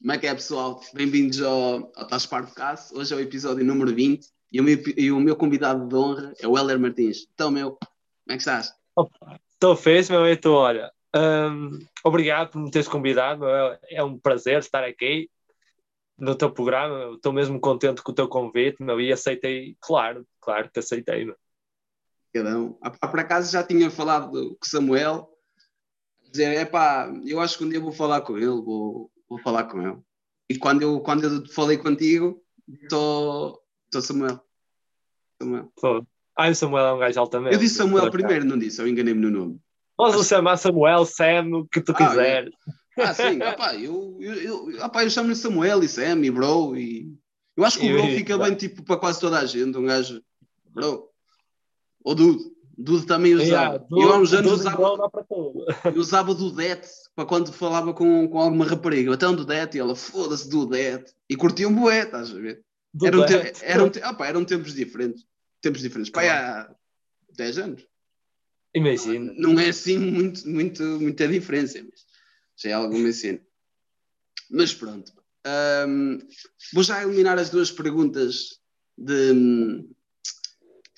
Como é que é, pessoal? Bem-vindos ao, ao Taspar Podcast. Hoje é o episódio número 20 e o, meu, e o meu convidado de honra é o Heller Martins. Então, meu, como é que estás? Estou feliz, meu, e tu, olha. hum, obrigado por me teres convidado, meu, é- é um prazer estar aqui no teu programa. Estou mesmo contente com o teu convite, meu, e aceitei, claro, claro que aceitei, meu. Cada um. Ah, por acaso já tinha falado com o Samuel, dizer, é pá, eu acho que um dia vou falar com ele, vou, vou falar com ele. E quando eu, quando eu falei contigo, estou Samuel. Samuel. Pô. Ah, o Samuel é um gajo altamente. Eu disse Samuel primeiro, não disse, eu enganei-me no nome. Podes chamar Samuel, Sam, o que tu Ah, quiseres. Ah, sim, opá, eu, eu, eu, opá, eu chamo-lhe Samuel e Sam e bro. E... Eu acho que o bro fica bem tipo, para quase toda a gente. Um gajo, bro. Ou Dude. Dude também Yeah, usava. do- eu há uns anos usava, eu usava Dudete para quando falava com, com alguma rapariga. Então Dudete e ela, foda-se Dudete. E curtia um bué, estás a ver? Do Eram, te, eram, te, opá, eram tempos diferentes. Tempos diferentes. Pá, há 10 anos. Imagina. Não é assim muito, muito, muita diferença, mas já é alguma cena. Mas pronto. Vou já eliminar as duas perguntas de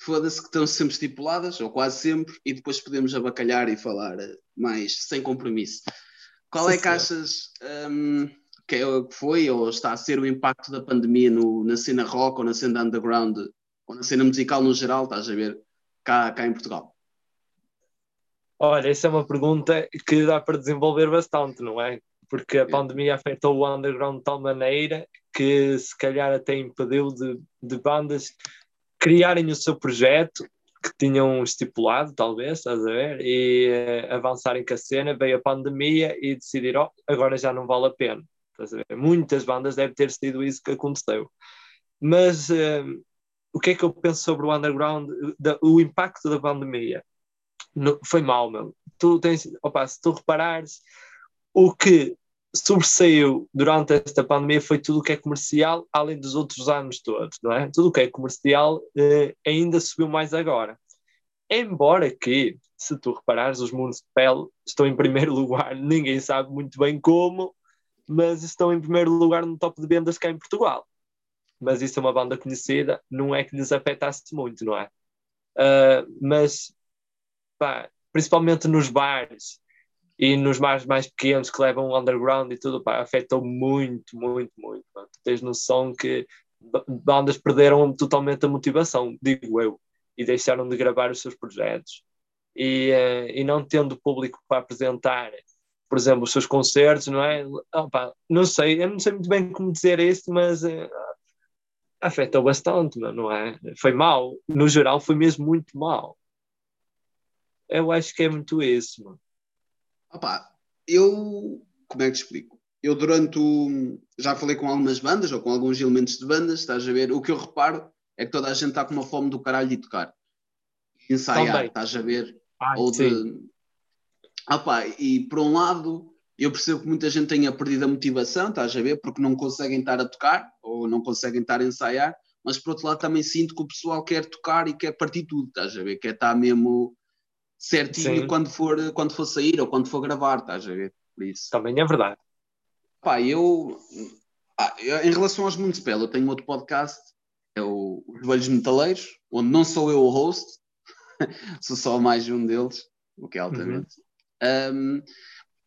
foda-se que estão sempre estipuladas, ou quase sempre, e depois podemos abacalhar e falar eh, mais sem compromisso. Qual é que achas que, é, que foi ou está a ser o impacto da pandemia no- na cena rock ou na cena underground ou na cena musical no geral, estás a ver, cá, cá em Portugal? Olha, essa é uma pergunta que dá para desenvolver bastante, não é? Porque a É. pandemia afetou o underground de tal maneira que se calhar até impediu de, de bandas criarem o seu projeto que tinham estipulado, talvez, estás a ver? E eh, avançarem com a cena, veio a pandemia e decidiram, oh, agora já não vale a pena. Estás a ver? Muitas bandas deve ter sido isso que aconteceu. Mas eh, o que é que eu penso sobre o underground, da- o impacto da pandemia? No- foi mal, meu. Tu tens, opa, se tu reparares, o que sobressaiu durante esta pandemia foi tudo o que é comercial, além dos outros anos todos, não é? Tudo o que é comercial eh, ainda subiu mais agora. Embora que, se tu reparares, os Municipal estão em primeiro lugar, ninguém sabe muito bem como, mas estão em primeiro lugar no top de vendas cá em Portugal. Mas isso é uma banda conhecida, não é que lhes afetasse muito, não é? Ah, mas pá, principalmente nos bares e nos bares mais pequenos que levam underground e tudo, pá, afetou muito, muito, muito. pá. Tu tens noção que ba- bandas perderam totalmente a motivação, digo eu, e deixaram de gravar os seus projetos. E, eh, e não tendo público para apresentar, por exemplo, os seus concertos, não é? Ah, não sei, eu não sei muito bem como dizer isto, mas eh, afetou bastante, não é? Foi mal, no geral foi mesmo muito mal. Eu acho que é muito isso, mano. Opa, eu. Como é que te explico? Eu, durante o. Já falei com algumas bandas ou com alguns elementos de bandas, estás a ver? O que eu reparo é que toda a gente está com uma fome do caralho de tocar. Ensaiar, Também. estás a ver? Ai, ou sim. de. Opa, e por um lado, eu percebo que muita gente tenha perdido a motivação, estás a ver? Porque não conseguem estar a tocar ou não conseguem estar a ensaiar, mas por outro lado também sinto que o pessoal quer tocar e quer partir tudo, estás a ver? Quer estar mesmo certinho Sim. quando for, quando for sair ou quando for gravar, estás a ver? Por isso. Também é verdade. Pá, eu, ah, em relação aos Municipal, eu tenho outro podcast, é o Os Velhos Metaleiros, onde não sou eu o host, sou só mais um deles, o que é altamente. Um,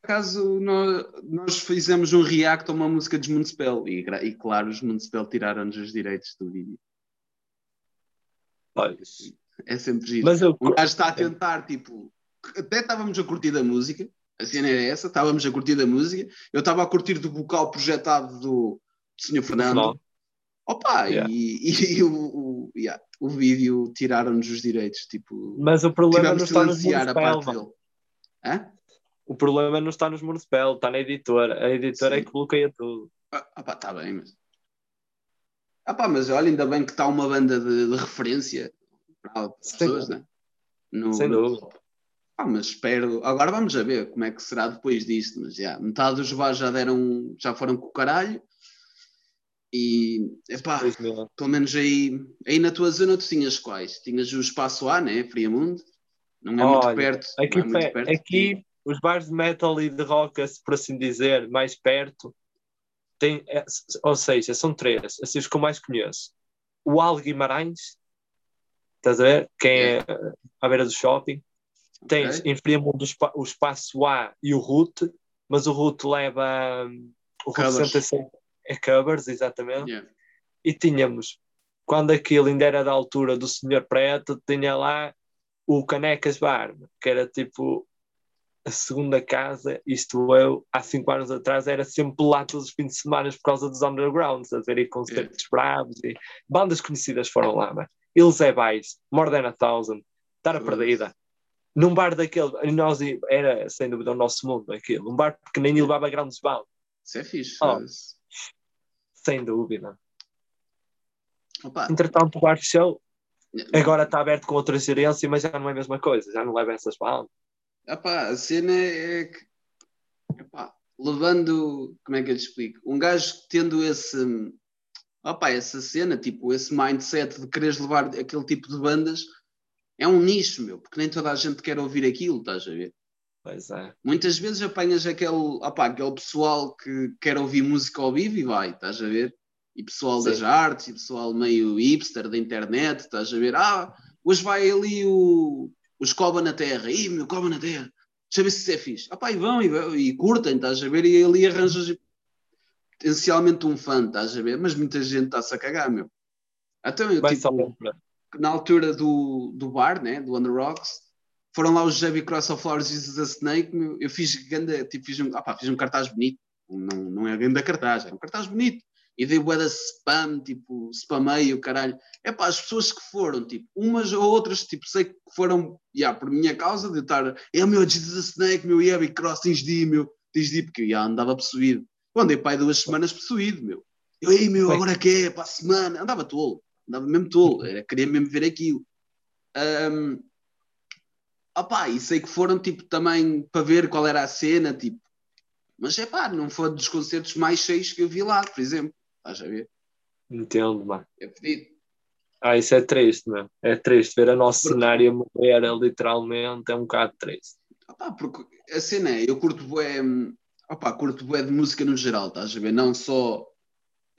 por acaso, nós, nós fizemos um react a uma música dos Municipal e, e claro, os Municipal tiraram-nos os direitos do vídeo. Olha, É sempre giro. Mas eu, O gajo está a tentar, tipo, até estávamos a curtir a música, a cena era essa, estávamos a curtir a música, eu estava a curtir do vocal projetado do Sr. Fernando. Não. Opa, Yeah. e, e o, o, yeah, o vídeo tiraram-nos os direitos, tipo, mas o problema tivemos não de está nos. Hã? O problema não está nos Municipal, está na editora. A editora Sim. é que bloqueia tudo. Ah, opá, está bem, mas. Ah, pá, mas olha, ainda bem que está uma banda de, de referência Sem pessoas, né? No, Sem no- dúvida. Ah, mas espero. Agora vamos a ver como é que será depois disto. Mas já, metade dos bares já deram, já foram com o caralho. E epá, pelo menos aí, aí na tua zona tu tinhas quais? Tinhas o espaço A, né? Friamundo. Não é muito Olha, perto. Aqui, não é muito pe- perto. aqui os bares de metal e de rock, por assim dizer, mais perto, tem, é, ou seja, são três, assim os que eu mais conheço. O Al Guimarães, estás a ver? Quem é à beira do shopping. Tens Ok. em Fremont o espa- o espaço A e o Route, mas o Route leva hum, o. 66 é covers, exatamente. Yeah. E tínhamos, quando aquilo ainda era da altura do Senhor Preto, tinha lá o Canecas Bar, que era tipo a segunda casa, isto eu, há cinco anos atrás, era sempre lá todos os fins de semana por causa dos undergrounds, a ver aí concertos bravos e bandas conhecidas foram lá, mas Eles é Vice, More Than a Thousand, Estar. Perdida. Num bar daquele, nós era sem dúvida o nosso mundo aquilo, um bar pequenino e levava grandes bandas, Isso é fixe. Oh. sem dúvida. Opa, Entretanto, o bar show agora está aberto com outra gerência, mas já não é a mesma coisa, já não leva essas bandas. Epá, a cena é que, epá, levando, como é que eu te explico? Um gajo tendo esse, opá, essa cena, tipo, esse mindset de quereres levar aquele tipo de bandas, é um nicho, meu, porque nem toda a gente quer ouvir aquilo, estás a ver? Pois é. Muitas vezes apanhas aquele, opá, aquele pessoal que quer ouvir música ao vivo e vai, estás a ver? E pessoal Sim. das artes, e pessoal meio hipster da internet, estás a ver? Ah, hoje vai ali o, o Escoba na Terra, ih, meu, Coba na Terra, deixa eu ver se isso é fixe. Ah, pá, e vão, e, e curtem, estás a ver? E ali arranjas potencialmente um fã, estás a ver? Mas muita gente está-se a cagar, meu. Então, eu, Vai tipo, na altura do, do bar, né, do Under Rocks, foram lá os Heavy Cross of Flowers Jesus a Snake, meu, eu fiz ganda, tipo, fiz um, ah pá, fiz um cartaz bonito, não, não é grande cartaz, é um cartaz bonito, e dei bué de spam, tipo, spamei o caralho, é pá, as pessoas que foram, tipo, umas ou outras, tipo, sei que foram, já, por minha causa, de eu estar, é o meu Jesus a Snake, meu Heavy Cross, tens de ir, meu, tens de ir, porque eu já andava possuído, eu andei pai duas semanas possuído, meu, eu, ei, meu, Bem. agora que é, para a semana, andava tolo, andava mesmo tolo, era, queria mesmo ver aquilo. Um, opá, e sei que foram tipo também para ver qual era a cena, tipo, mas é pá, não foi dos concertos mais cheios que eu vi lá, por exemplo. Estás a ver? Entendo, mano. É pedido. Ah, isso é triste, meu. É triste ver o nosso Porque- cenário morrer literalmente, é um bocado triste. Opá, porque a cena é, eu curto bué, opá, curto bué de música no geral, estás a ver? Não só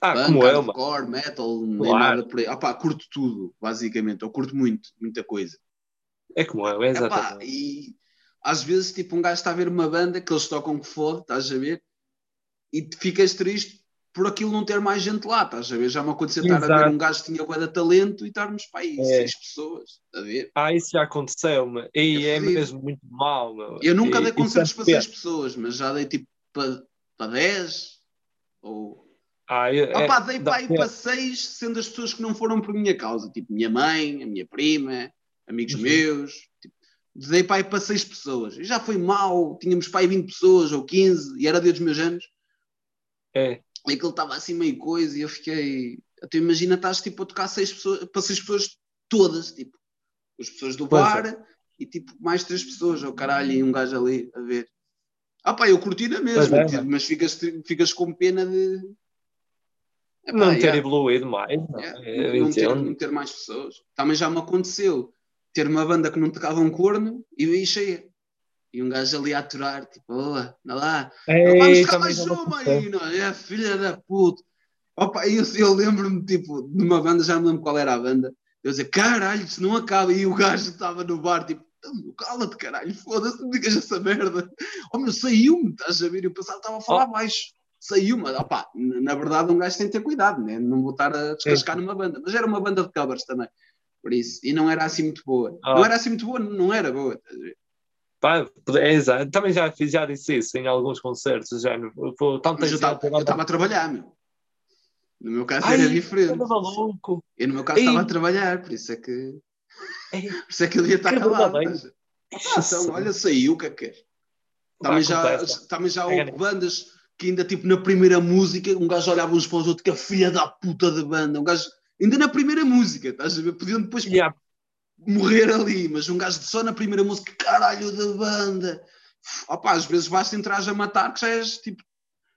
Ah, punk, como eu, mano. hardcore, metal, nem Claro. nada por aí. Opá, curto tudo, basicamente. Eu curto muito, muita coisa. É como eu, é exatamente. e às vezes, tipo, um gajo está a ver uma banda que eles tocam que foda, estás a ver? E ficas triste por aquilo não ter mais gente lá, estás a ver? Já me aconteceu estar a ver Exato. um gajo que tinha bué de talento e estarmos para aí, É. seis pessoas, a ver? Ah, isso já aconteceu, meu. E É é, mesmo muito mal, meu. Eu nunca E- dei concertos tanto para seis pessoas, mas já dei tipo para, para dez, ou... Ah, eu, é, pá, dei dá para aí para seis, sendo as pessoas que não foram por minha causa, tipo minha mãe, a minha prima, amigos Uhum. meus, tipo, dei para aí para seis pessoas. E já foi mal, tínhamos para aí 20 pessoas ou 15, e era dia dos meus anos, É, e aquilo estava assim meio coisa, e eu fiquei. Tu imagina, estás tipo a tocar seis pessoas, para seis pessoas todas, tipo, as pessoas do Pois é. bar e tipo mais três pessoas, ou caralho, e um gajo ali a ver. Ah pá, eu curti na mesma, Pois é, mas ficas, ficas com pena de. Epá, não ter yeah. evoluído mais, não. Yeah, não, ter, não ter mais pessoas. Também já me aconteceu ter uma banda que não tocava um corno e aí cheia. E um gajo ali a aturar, tipo, olá, anda lá, Ei, vamos tocar mais uma não é? Filha da puta. Opa, eu, eu lembro-me, tipo, de uma banda, já me lembro qual era a banda. Eu dizia, caralho, isso não acaba. E o gajo estava no bar, tipo, "Então, meu, cala-te, caralho, foda-se, não digas essa merda. Oh, meu, saiu-me, estás a ver? Eu pensava que estava a falar baixo. Saiu-me. Opa, na verdade, um gajo tem que ter cuidado, né? Não vou estar a descascar numa banda. Mas era uma banda de covers também. Por isso. E não era assim muito boa. Ah. Não era assim muito boa, não era boa. estás a ver? Pá, é exato. Também já fiz, já disse isso em alguns concertos, já por tanta Mas eu estava eu a trabalhar, meu. No meu caso Ai, era diferente. anda maluco. Eu, no meu caso, estava a trabalhar, por isso é que, por isso é que eu devia estar calado. a- Ah, então, olha, saiu o que é que queres. Também já, também já É houve bandas que ainda, tipo, na primeira música, um gajo olhava uns para os outros, que a filha da puta da banda. Um gajo, ainda na primeira música, estás a ver? Podiam depois Yeah, morrer ali, mas um gajo só na primeira música, caralho da banda. Opá, às vezes basta entrar a matar, que já és, tipo,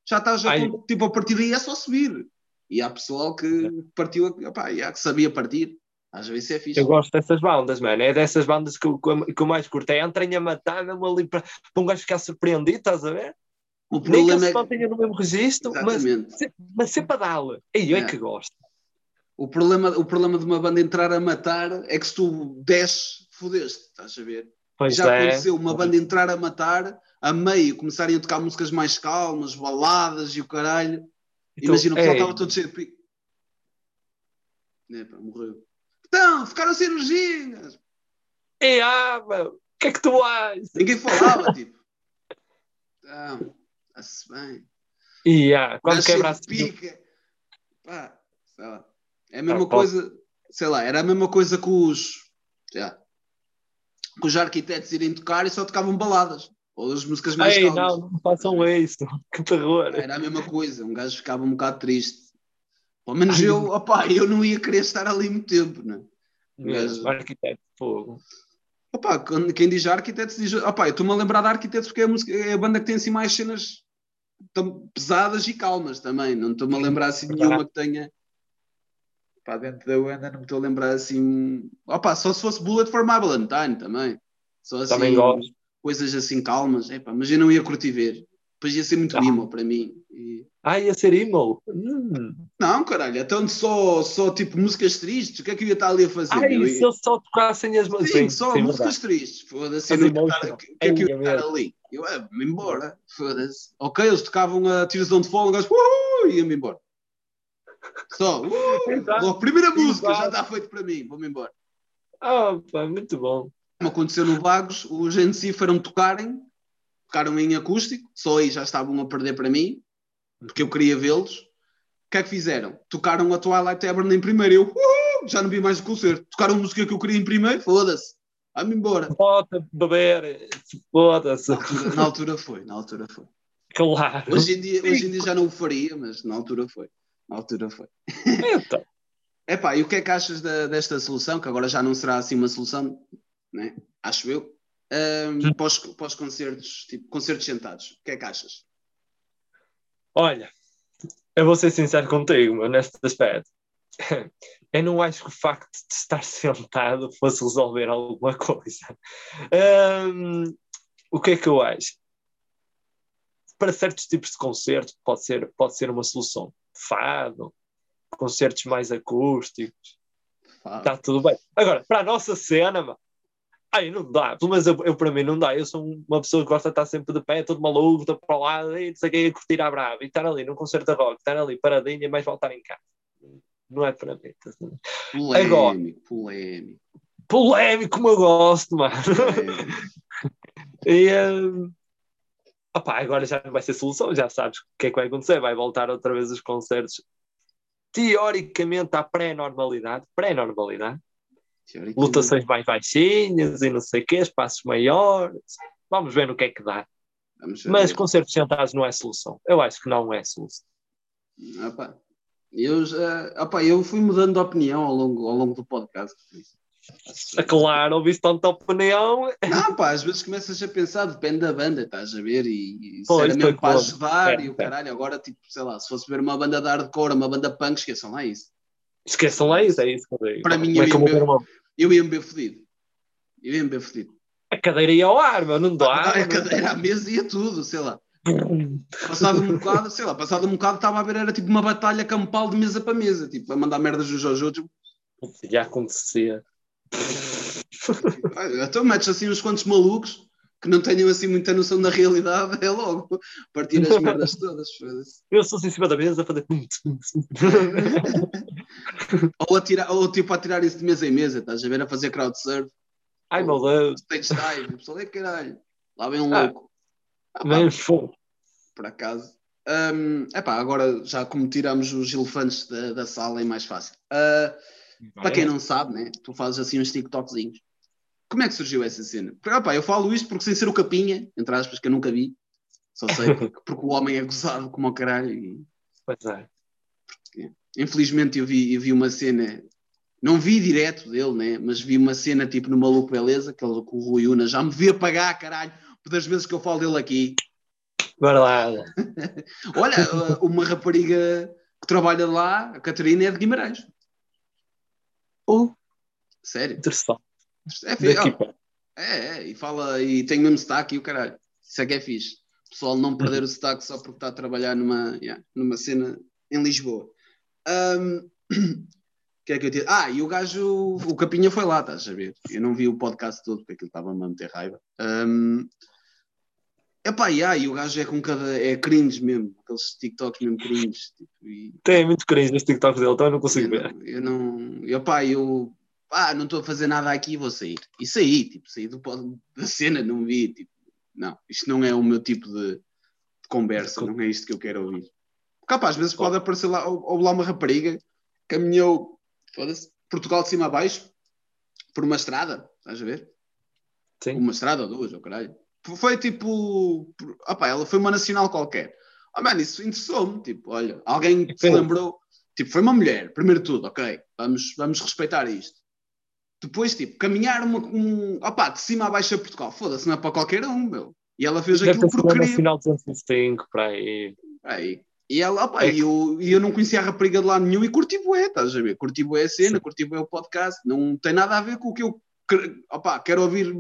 já estás tipo, a partir daí é só subir. E há pessoal que partiu, opá, e há que sabia partir. Às vezes é fixe. Eu gosto dessas bandas, mano. É dessas bandas que, eu- que, que eu mais curto. É entrem a matar mesmo ali para, para um gajo ficar surpreendido, estás a ver? O Nem que problema ele é no mesmo registro, mas, Exatamente. mas sempre a dá-la. E eu é É. que gosto. O problema, o problema de uma banda entrar a matar é que se tu desces, fodeste, estás a ver? Pois Já é. aconteceu uma banda entrar a matar, a meio começarem a tocar músicas mais calmas, baladas e o caralho. Então, Imagina, o pessoal estava todo cheio de pico. É, pá, morreu. Então, ficaram cirurgias. ei, ah, o que é que tu achas? Ninguém falava, tipo. Então, está-se bem. E ah, quando Gajo quebra cheio de pica. Pá, sei lá. É a mesma Ah, pode- coisa, sei lá, era a mesma coisa que os, já, que os arquitetos irem tocar e só tocavam baladas. Ou as músicas mais Ei, calmas. não, não façam isso. Que terror. Era a mesma coisa, um gajo ficava um bocado triste. Pelo menos Ai, eu, opá, eu não ia querer estar ali muito tempo, né? Mesmo, arquiteto de fogo. Opá, quando- quem diz arquitetos diz. Opá, eu estou-me a lembrar de arquitetos porque é a, música, é a banda que tem assim mais cenas tão pesadas e calmas também. Não estou-me a lembrar assim de nenhuma que tenha. Pá, dentro da banda não me estou a lembrar assim. Opá, só se fosse Bullet for My Valentine também. Só assim, Também gosto. coisas assim calmas. Epá, mas eu não ia curtir ver. Depois ia ser muito Ah. para mim. E- Ah, ia ser emo. Hum. Não, caralho, então só, só tipo músicas tristes. O que é que eu ia estar ali a fazer? Ai, meu? se eu só tocassem as Sim, músicas. só sim, músicas verdade. tristes. Foda-se. O que é que eu ia estar ali? Eu ia-me embora. Foda-se. Ok, eles tocavam a Tears Don't Fall, o gajo, e ia-me embora. Só, uh, Exato. logo, primeira música, já está feito para mim, vou-me embora. Ah, pá, muito bom. Como aconteceu no Vagos, os NC foram tocarem, tocaram em acústico, só aí já estavam a perder para mim, porque eu queria vê-los. O que é que fizeram? Tocaram a Twilight Tavern em primeiro, eu uhul, já não vi mais o concerto. Tocaram a música que eu queria em primeiro, foda-se, vai-me embora. Bota, beber, foda-se. Na altura, na altura foi, na altura foi. Claro. Hoje em, dia, hoje em dia já não o faria, mas na altura foi. Na altura foi. Então, Epá, e o que é que achas da- desta solução? Que agora já não será assim uma solução, né? acho eu, Ahm, para, os, para os concertos, tipo, concertos sentados. O que é que achas? Olha, eu vou ser sincero contigo, meu, neste aspecto. Eu não acho que o facto de estar sentado fosse resolver alguma coisa. Hum, o que é que eu acho? Para certos tipos de concertos pode ser, pode ser uma solução. Fado, concertos mais acústicos, está tudo bem. Agora, para a nossa cena, mano, ai, não dá. Pelo menos eu, eu, para mim não dá. Eu sou uma pessoa que gosta de estar sempre de pé, todo maluco, todo para lá, e não sei o que, a curtir a brava, e estar ali num concerto de rock, estar ali paradinho, é mais voltar em casa. Não é para mim. tá certo? Polémico, polémico. Polémico como eu gosto, mano. polémico. E, opá, agora já não vai ser solução, já sabes o que é que vai acontecer. Vai voltar outra vez os concertos, teoricamente, à pré-normalidade. Pré-normalidade. Lotações mais baixinhas e não sei o quê, espaços maiores. Vamos ver no que é que dá. Mas concertos sentados não é solução. Eu acho que não é solução. Opa, eu, já, opa, eu fui mudando de opinião ao longo, ao longo do podcast. É Claro, ouviste tanta opinião. Não, pá, às vezes começas a pensar, depende da banda, estás a ver? E, e era mesmo para ajudar É, e o é. caralho, agora, tipo, sei lá, se fosse ver uma banda de hardcore, uma banda punk, esqueçam lá isso. Esqueçam lá isso, é isso. Para mim, Como é eu que eu ia vou ver ver- uma... Eu ia-me ver fodido. Eu ia-me ver fodido. A cadeira ia ao ar, meu, não dá. a cadeira, a mesa ia tudo, sei lá. Passado um bocado, sei lá, passado um bocado estava a ver, era tipo uma batalha campal de mesa para mesa, tipo, a mandar merdas dos Jojo. Já acontecia. Então metes assim uns quantos malucos que não tenham assim muita noção da realidade, é logo partir as merdas todas. Eu sou assim em cima da mesa a fazer. Ou, a tirar, ou tipo a tirar isso de mesa em mesa, estás a ver? A fazer crowdsurf, Ai meu Deus. stage dive, o pessoal é caralho, lá vem um Ah. louco. Ah, pá, Nem fogo. por acaso. Hum, epá, agora já como tiramos os elefantes da, da sala é mais fácil. Ah, para quem não sabe, né? tu fazes assim uns TikTokzinhos. Como é que surgiu essa cena? Porque, opá, eu falo isto porque sem ser o capinha, entre aspas, que eu nunca vi, só sei porque, porque o homem é gozado como ao caralho. E, Pois é. Infelizmente eu vi, eu vi uma cena, não vi direto dele, né? mas vi uma cena tipo no Maluco Beleza, que ele com o Rui Una já me via pagar, caralho, das vezes que eu falo dele aqui. Verdade. Olha, uh, uma rapariga que trabalha lá, a Catarina, é de Guimarães. Oh, Sério. interessante. É, fi- Daqui ó, para. é, é, e fala, e tem o mesmo destaque e o caralho. Isso é que é fixe. pessoal não perder o sotaque só porque está a trabalhar numa, yeah, numa cena em Lisboa. Um, que é que eu tinha? Ah, e o gajo, o Capinha foi lá, estás a ver? Eu não vi o podcast todo porque aquilo estava-me a meter raiva. Um, epá, e o gajo é com cada. é cringe mesmo, aqueles TikToks mesmo cringe. Tipo, e, Tem muito cringe neste TikTok dele, então eu não consigo eu ver. não, eu não. Epá, eu. Ah, não estou a fazer nada aqui, vou sair. E saí, tipo, saí do, da cena, não vi, tipo, não, isto não é o meu tipo de, de conversa, não é isto que eu quero ouvir. Capaz, às vezes pode aparecer lá, ou, ou lá uma rapariga, caminhou, Portugal de cima a baixo, por uma estrada, estás a ver? Sim. Uma estrada ou duas, ou caralho. Foi tipo, opá, ela foi uma nacional qualquer. Oh, mano, isso interessou-me, tipo, olha, alguém se lembrou, tipo, foi uma mulher, primeiro de tudo, ok, vamos, vamos respeitar isto. Depois, tipo, caminhar uma, um, opá, de cima a baixo a Portugal, foda-se, não é para qualquer um, meu. E ela fez Deve aquilo porque final de 205, para aí. Aí. E ela, opa, É e eu, eu não conhecia a rapariga de lá nenhum e curti bué, estás a ver? Curti bué a cena, Sim. curti bué o podcast, não tem nada a ver com o que eu opa, quero ouvir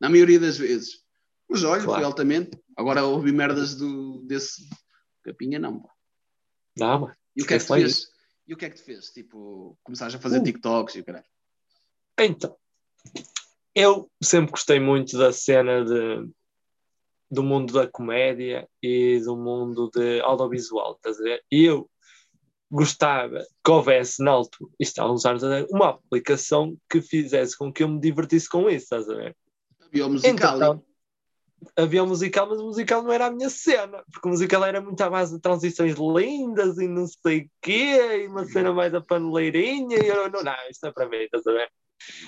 na maioria das vezes. Mas olha, Claro. foi altamente. Agora ouvi merdas do, desse capinha, não. pá. Não, mano. E o que é que te fez? E o que é que te fez? Tipo, começaste a fazer Uh. TikToks e o caralho. Então, eu sempre gostei muito da cena de, do mundo da comédia e do mundo de audiovisual, estás a ver? E eu gostava que houvesse na altura, isto há uns anos, uma aplicação que fizesse com que eu me divertisse com isso, estás a ver? Havia o musical. Entretanto, havia o musical, mas o musical não era a minha cena, porque o musical era muito à base de transições lindas e não sei o quê, e uma cena mais a paneleirinha, e eu não, não, isto não é para mim, estás a ver?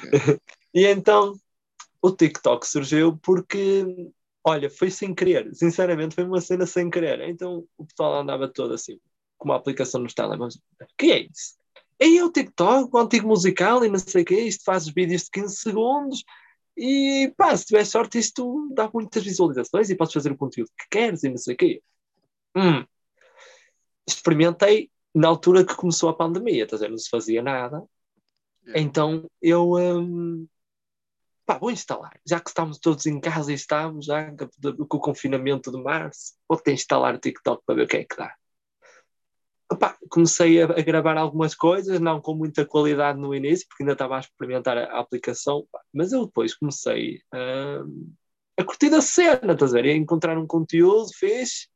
e então o TikTok surgiu porque, olha, foi sem querer, sinceramente foi uma cena sem querer. Então o pessoal andava todo assim, com uma aplicação nos telemóveis. O que é isso? É o TikTok, o antigo musical e não sei o quê, isto faz vídeos de 15 segundos e pá, se tiver sorte, isto dá muitas visualizações e podes fazer o conteúdo que queres e não sei o quê. Hum. Experimentei na altura que começou a pandemia, estás a ver? Não se fazia nada. É. Então eu hum, pá, vou instalar. Já que estamos todos em casa e estamos, já com o confinamento de março, vou ter instalar o TikTok para ver o que é que dá. Epá, comecei a, a gravar algumas coisas, não com muita qualidade no início, porque ainda estava a experimentar a, a aplicação, pá, mas eu depois comecei hum, a curtir a cena, estás a ver? E a encontrar um conteúdo, fiz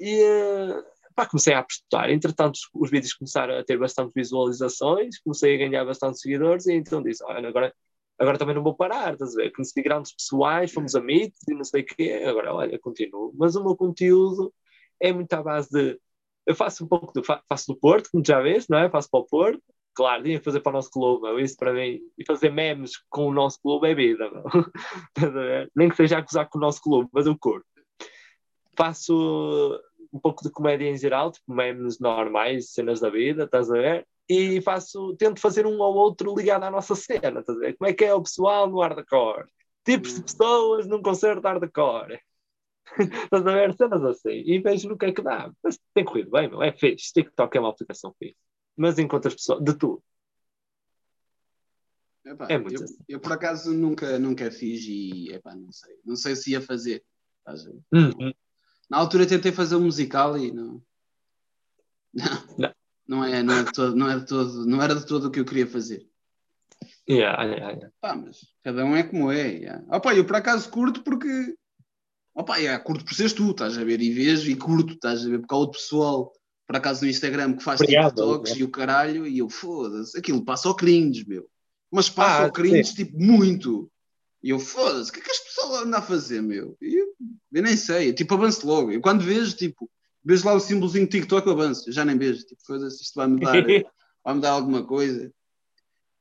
e eh, pá, comecei a apostar. Entretanto, os, os vídeos começaram a ter bastante visualizações, comecei a ganhar bastante seguidores, e então disse: Olha, agora, agora também não vou parar, estás a ver? Conheci grandes pessoais, fomos amigos e não sei o quê, agora olha, continuo. Mas o meu conteúdo é muito à base de. Eu faço um pouco do, fa- faço do Porto, como já vês, não é? Faço para o Porto. Claro, tinha que fazer para o nosso clube, meu. isso para mim. E fazer memes com o nosso clube é vida, meu. Estás a ver? Nem que seja acusar com o nosso clube, mas eu curto. Faço um pouco de comédia em geral, tipo memes normais, cenas da vida, estás a ver? E faço, tento fazer um ou outro ligado à nossa cena, estás a ver? Como é que é o pessoal no hardcore? Tipos de pessoas num concerto hardcore. estás a ver? Cenas assim. E vejo no que é que dá. Mas tem corrido bem, meu. É fixe. TikTok é uma aplicação fixe. Mas enquanto as pessoas, de tudo. Epá, É muito eu, assim. eu, por acaso nunca, nunca fiz e epá, não sei. Não sei se ia fazer. Uhum. Na altura tentei fazer um musical e não. Não. Não. Não, é, não, é de todo, não, é de todo, não era de todo o que eu queria fazer. Yeah, yeah, yeah. Pá, mas cada um é como é. Yeah. Opa, eu por acaso curto porque. Opa, yeah, curto por seres tu, estás a ver? E vejo e curto, estás a ver? Porque há outro pessoal, por acaso no Instagram, que faz Obrigado, TikToks e o caralho, e eu foda-se, aquilo passa ao cringe, meu. Mas passa Ah, ao cringe, tipo, muito. E eu foda-se, o que é que as pessoas andam a fazer, meu? E eu, eu nem sei, tipo, avanço logo. Eu quando vejo, tipo, vejo lá o símbolozinho TikTok, avanço. Já nem vejo, tipo, foda-se, isto vai me dar, vai me dar alguma coisa.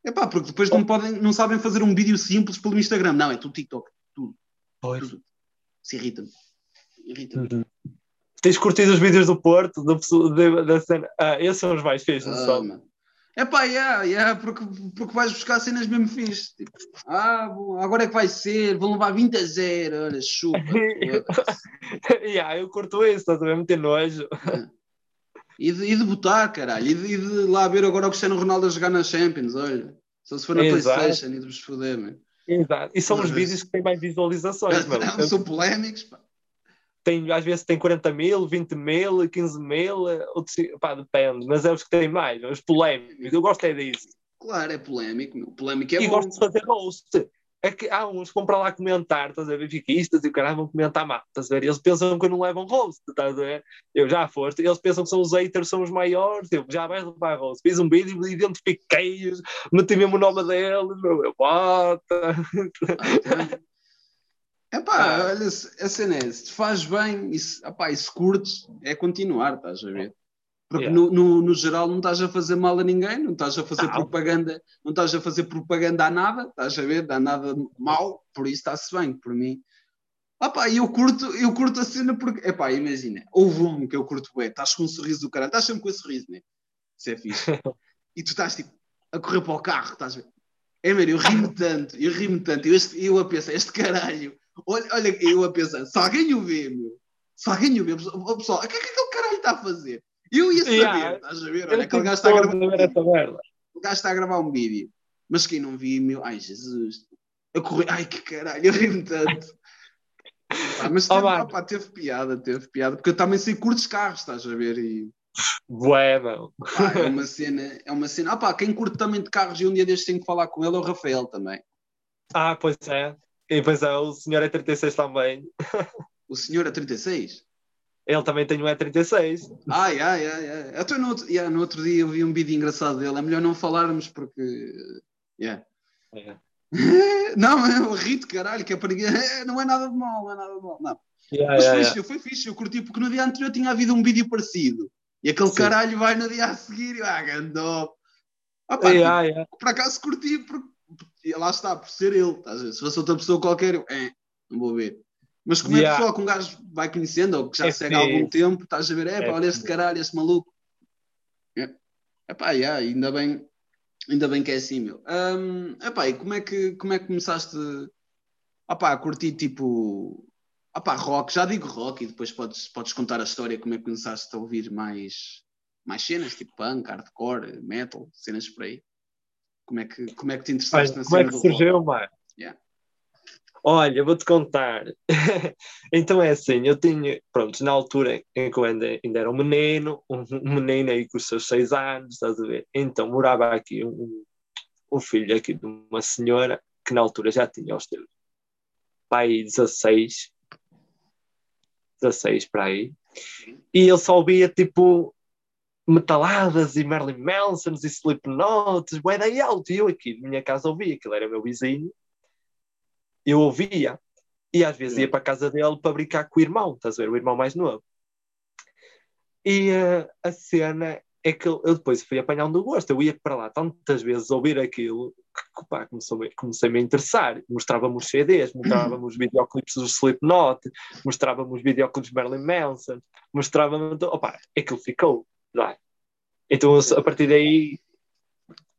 É pá, porque depois não, podem, não sabem fazer um vídeo simples pelo Instagram. Não, é tudo TikTok. Tudo. Pois. tudo. Se irrita-me. Irrita-me. Uhum. Tens curtido os vídeos do Porto, da, pessoa- da, da cena? Ah, esses são os mais fixos, não Ah, são? mano. É pá, yeah, yeah, porque, porque vais buscar cenas mesmo fixe. Tipo, ah, bom, agora é que vai ser, vão levar 20 a 0, olha, chupa. yeah, eu curto isso, estás a ver? Meter nojo. e, de, e de botar, caralho, e de, e de lá ver agora o Cristiano Ronaldo a jogar na Champions, olha. Só se for na Exato. Playstation e de vos foder, mano. Exato. E são os vídeos que têm mais visualizações, meu. Não, são polémicos, pá. Tem, às vezes tem 40 mil, 20 mil, 15 mil, outros, pá, depende, mas é os que têm mais, os polémicos. Eu gosto é disso. Claro, é polémico, meu. polémico é e bom. gosto de fazer roast. É que há uns que vão para lá comentar, estás a ver, benfiquistas e o caralho vão comentar mal, estás a ver? Eles pensam que eu não levam roast, estás a ver? Eu já foste, eles pensam que são os haters, são os maiores, eu já vais levar roast. Fiz um vídeo, identifiquei-os, meti mesmo o nome deles, meu, eu bota. É pá, ah. olha, a cena é, se te faz bem e se, epá, e se curtes, é continuar, estás a ver? Porque yeah. no, no, no, geral não estás a fazer mal a ninguém, não estás a fazer não. propaganda, não estás a fazer propaganda a nada, estás a ver, dá nada mal, por isso está-se bem, por mim. Ah pá, eu curto, eu curto a cena porque, é pá, imagina, houve um que eu curto bem, estás com um sorriso do caralho, estás sempre com esse sorriso, né? Isso é fixe. e tu estás tipo a correr para o carro, estás a ver? É, mano, eu rimo tanto, eu rimo tanto, eu, este, eu a pensar, este caralho, olha, olha, eu a pensar, se alguém o vê, meu, se alguém o vê, pessoal, o que é que aquele caralho está a fazer? Eu ia saber, yeah. estás a ver? Olha, aquele gajo está a gravar. O gajo está a gravar um vídeo. Mas quem não viu, meu, ai Jesus, eu corri, ai que caralho, eu ri-me tanto. Pá, mas teve, oh, opa, teve piada, teve piada, porque eu também sei curtos carros, estás a ver? E... Bué, meu. Pá, é uma cena, é uma cena. Ah, quem curte também de carros e um dia destes tenho que falar com ele é o Rafael também. Ah, pois é. E pois é, o senhor é 36 também. O senhor é 36? Ele também tem um E36. Ai, ai, ai, ai. Até no outro, yeah, no outro dia eu vi um vídeo engraçado dele. É melhor não falarmos porque. Yeah. É. não, é o rito, caralho, que é para Não é nada de mal, não é nada de mal. Não. Yeah, Mas yeah, foi, yeah. foi fixe, eu curti porque no dia anterior tinha havido um vídeo parecido. E aquele Sim. caralho vai no dia a seguir e ah, gandou. Opa, yeah, tipo, yeah. Por acaso curti, porque, lá está, por ser ele. Tá? Se fosse outra pessoa qualquer, eu, é, não vou ver. Mas como yeah. é pessoa que um gajo vai conhecendo ou que já é segue há algum tempo, estás a ver, é, pá, olha este caralho, este maluco. É, é pá, yeah, ainda bem, ainda bem que é assim, meu. Um, é pá, e como é que, como é que começaste opá, a curtir tipo opá, rock? Já digo rock e depois podes, podes contar a história como é que começaste a ouvir mais, mais cenas, tipo punk, hardcore, metal, cenas por aí. Como é que, como é que te interessaste na cena? Como é que surgiu, mano? Yeah. Olha, vou-te contar. então é assim, eu tinha, pronto, na altura em que eu ainda, ainda era um menino, um, menino aí com os seus seis anos, estás a ver? Então morava aqui um, um filho aqui de uma senhora que na altura já tinha os teus pai 16, 16 para aí, e ele só ouvia tipo metaladas e Marilyn Manson e Slipknot, bué daí alto, e eu aqui na minha casa ouvia, aquilo era meu vizinho, eu ouvia e às vezes ia para a casa dele para brincar com o irmão, estás a ver? O irmão mais novo. E uh, a cena é que eu, depois fui apanhando o gosto. Eu ia para lá tantas vezes ouvir aquilo que pá, comecei, comecei -me a interessar. Mostrava-me os CDs, mostrava-me os videoclipes do Slipknot, mostrava-me os videoclipes de Marilyn Manson, mostrava-me. Opa, aquilo ficou. Não é? Então a partir daí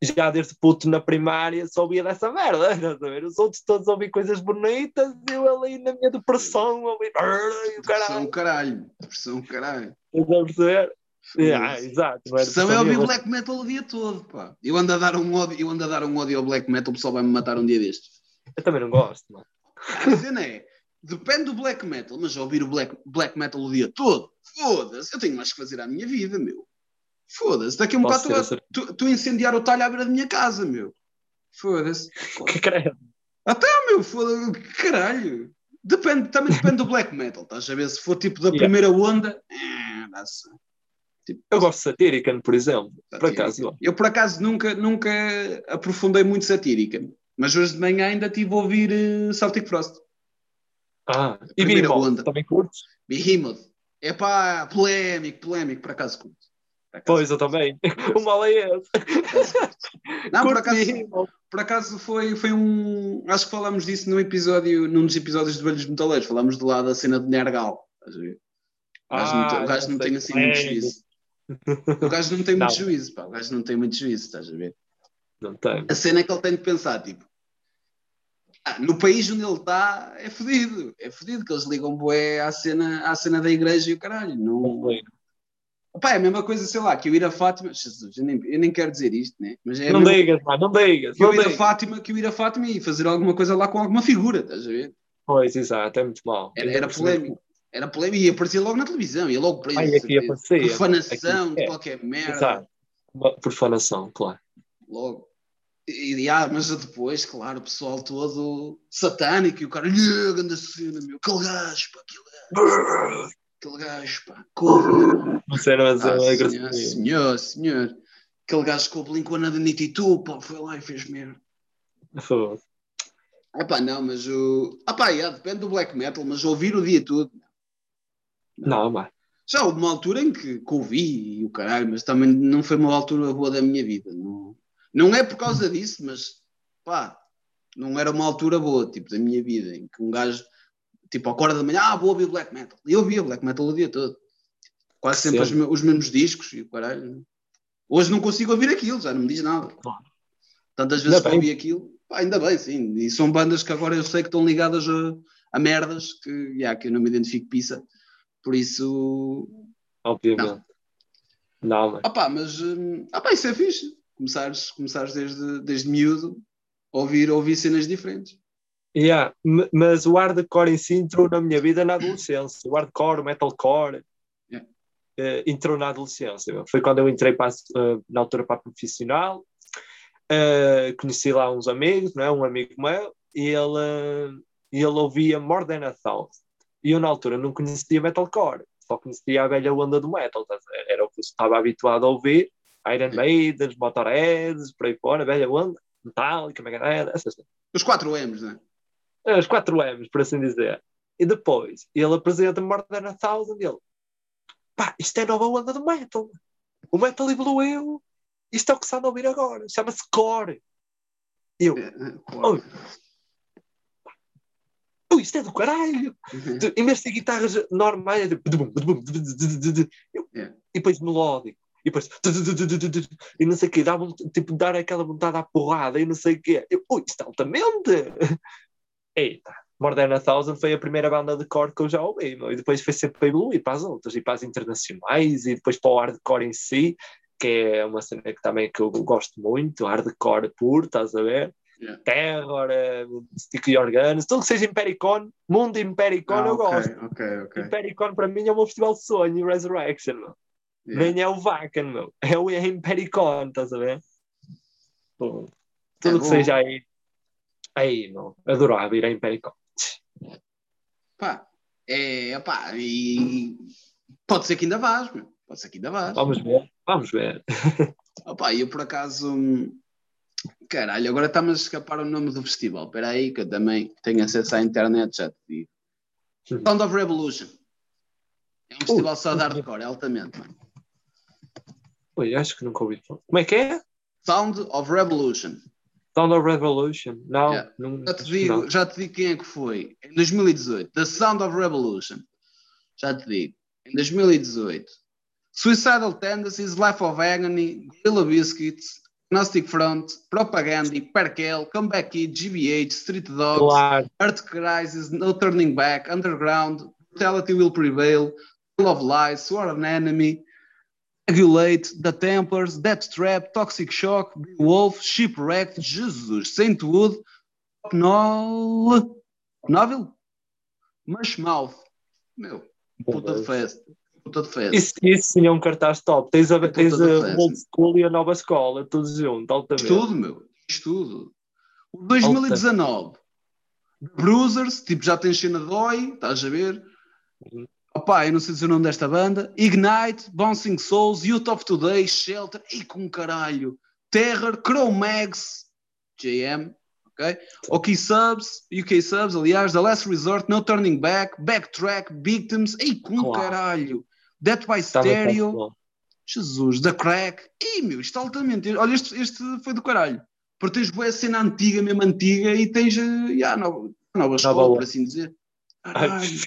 já desde puto na primária só ouvia dessa merda, estás a ver? Os outros todos ouvem coisas bonitas eu ali na minha depressão ouvi depressão caralho, depressão caralho. Estás a perceber? Yeah, exato. Depressão é ouvir mas... black metal o dia todo, pá. Eu ando a dar um ódio, eu ando a dar um ódio ao black metal, o pessoal vai me matar um dia destes. Eu também não gosto, mano. A cena é, depende do black metal, mas ouvir o black, black metal o dia todo, foda-se, eu tenho mais que fazer à minha vida, meu. Foda-se, daqui a um bocado estou a incendiar o talho à beira da minha casa, meu. Foda-se. Que credo. Até, meu, foda-se, caralho. Depende, também depende do black metal, estás a ver? Se for tipo da yeah. primeira onda, é, tipo, eu gosto de Satirican, por exemplo. Por acaso. Eu, por acaso, nunca, nunca aprofundei muito Satirican, mas hoje de manhã ainda estive a ouvir uh, Celtic Frost. Ah, e Behemoth, também curtes? Behemoth. É pá, polémico, polémico, por acaso curto. Pois, eu também. O mal é esse. Não, por acaso, por acaso foi, foi um. Acho que falámos disso num episódio, num dos episódios de Velhos Metaleiros. Falámos do lado da cena de Nergal. O gajo, ah, não, o gajo não tem assim muito juízo. O gajo não tem muito não. juízo, pá. O gajo não tem muito juízo, estás a ver? Não tem. A cena é que ele tem de pensar, tipo, ah, no país onde ele está é fodido. É fodido que eles ligam bué à cena, à cena da igreja e o caralho. Não, Opa, é a mesma coisa, sei lá, que eu ir a Fátima. Jesus, eu nem, eu nem quero dizer isto, né? Mas é não mesma... digas, pá, não digas. Que eu, ir a Fátima, que eu ir a Fátima e fazer alguma coisa lá com alguma figura, estás a ver? Pois, exato, é muito mal. Era, era polémico. Era polémico e aparecia logo na televisão, ia logo preso. Ai, aqui aparecia. Profanação Aqui, de é. qualquer merda. Exato. Profanação, claro. Logo. E, e, ah, mas depois, claro, o pessoal todo satânico e o cara, "Nhê, grande cena, meu, aquele gajo, pá, aquele gajo, aquele gajo, pá, couve. Não sei, mas Ah, é senhor, senhor, senhor. Aquele gajo com o Blink-182, pá, foi lá e fez merda. Foda-se. Ah pá, não, mas o... Ah pá, yeah, depende do black metal, mas ouvir o dia todo. Não, mas Já houve uma altura em que, que ouvi e o caralho, mas também não foi uma altura boa da minha vida. Não, não é por causa disso, mas pá, não era uma altura boa, tipo, da minha vida, em que um gajo, tipo, acorda de manhã, ah, vou ouvir black metal. E eu ouvia black metal o dia todo. Quase sempre os, os mesmos discos e o caralho. Hoje não consigo ouvir aquilo, já não me diz nada. Tantas vezes Ainda que ouvi aquilo, pá, ainda bem, sim. E são bandas que agora eu sei que estão ligadas a, a merdas que, yeah, que eu não me identifico pizza. Por isso, obviamente. Não, mas ah pá, mas hum, ah pá, isso é fixe. Começares, começares desde, desde miúdo a ouvir, ouvir cenas diferentes. Yeah, mas o hardcore em si entrou na minha vida na adolescência. O hardcore, o metalcore, Yeah. eh, entrou na adolescência. Foi quando eu entrei para, eh, na altura para a profissional. Eh, conheci lá uns amigos, não é? um amigo meu, e ele, ele ouvia More Than a Thousand. E eu na altura não conhecia metalcore, só conhecia a velha onda do metal. ver? Era o que eu estava habituado a ouvir. Iron Maidens, Motorheads, por aí fora, velha onda, Metallica, Megadeth, essas coisas Os 4 M's, né? as quatro M's, por assim dizer. E depois ele apresenta Than a Thousand e ele, pá, isto é nova onda do metal. O metal evoluiu. Isto é o que se anda a ouvir agora. Chama-se core. E eu, É, é, Oi. "Ui, isto é do caralho. De- Em vez de ser guitarras normais, é de... Eu- É. E depois melódico. E depois... E não sei o quê. Dá um, tipo, dar aquela vontade à porrada e não sei o quê. Eu, ui, isto é altamente. Eita. Modern Thousand foi a primeira banda de core que eu já ouvi, meu, e depois foi sempre para evoluir para as outras, e para as internacionais, e depois para o hardcore em si, que é uma cena que também que eu gosto muito, hardcore puro, estás a ver? Yeah. Terror, eh, Sticky Organos, tudo que seja Impericon, mundo Impericon Ah, eu ok, gosto. ok, ok. Impericon para mim é o meu festival de sonho, Resurrection, meu. Yeah. Nem é o Vacan, meu. É o é Impericon, estás a ver? Pô, É Tudo que bom. seja aí. Aí, meu. Adorava ir a Impericon. Pá, é, pá, e pode ser que ainda vás, meu. Pode ser que ainda vás. Vamos ver, vamos ver. Opa, eu por acaso. hum, Caralho, agora está-me a escapar o nome do festival. Espera aí, que eu também tenho acesso à internet, já te digo. Uhum. Sound of Revolution. É um festival só de hardcore, é altamente. mano. Ui, acho que nunca ouvi falar. Como é que é? Sound of Revolution. Sound of Revolution. Não, Yeah. não. Já te, digo, não. já te digo quem é que foi. Em 2018. The Sound of Revolution. Já te digo. Em 2018. Suicidal Tendencies, Life of Agony, Gorilla Biscuits, Gnostic Front, Propaganda, Perkel, Comeback Kid, GBH, Street Dogs, Claro. Earth Crisis, No Turning Back, Underground, Brutality Will Prevail, Full of Lies, Sword of Enemy, Regulate, The Templars, Death Trap, Toxic Shock, Wolf, Shipwrecked, Jesus, Saintwood, Nol, Novel, Mushmouth. Meu, puta de festa. Puta de festa. Isso, isso sim é um cartaz top. Tens a, puta tens a old school e a nova escola, tudo junto, altamente. Tudo, meu. Tudo. O 2019. Bruisers, tipo, já tem cena de Oi, estás a ver? Uhum. Opá, eu não sei dizer o nome desta banda. Ignite, Bouncing Souls, Youth of Today, Shelter, e com caralho. Terror, Crow Mags, JM, ok? OK Subs, UK Subs, aliás, The Last Resort, No Turning Back, Backtrack, Victims, e com caralho. Death by está Stereo. Jesus, da crack. Ih, meu, isto altamente. Olha, este, este foi do caralho. Porque tens boa cena antiga, mesmo antiga, e tens eh, já, nova, nova escola, por assim dizer. Caralho,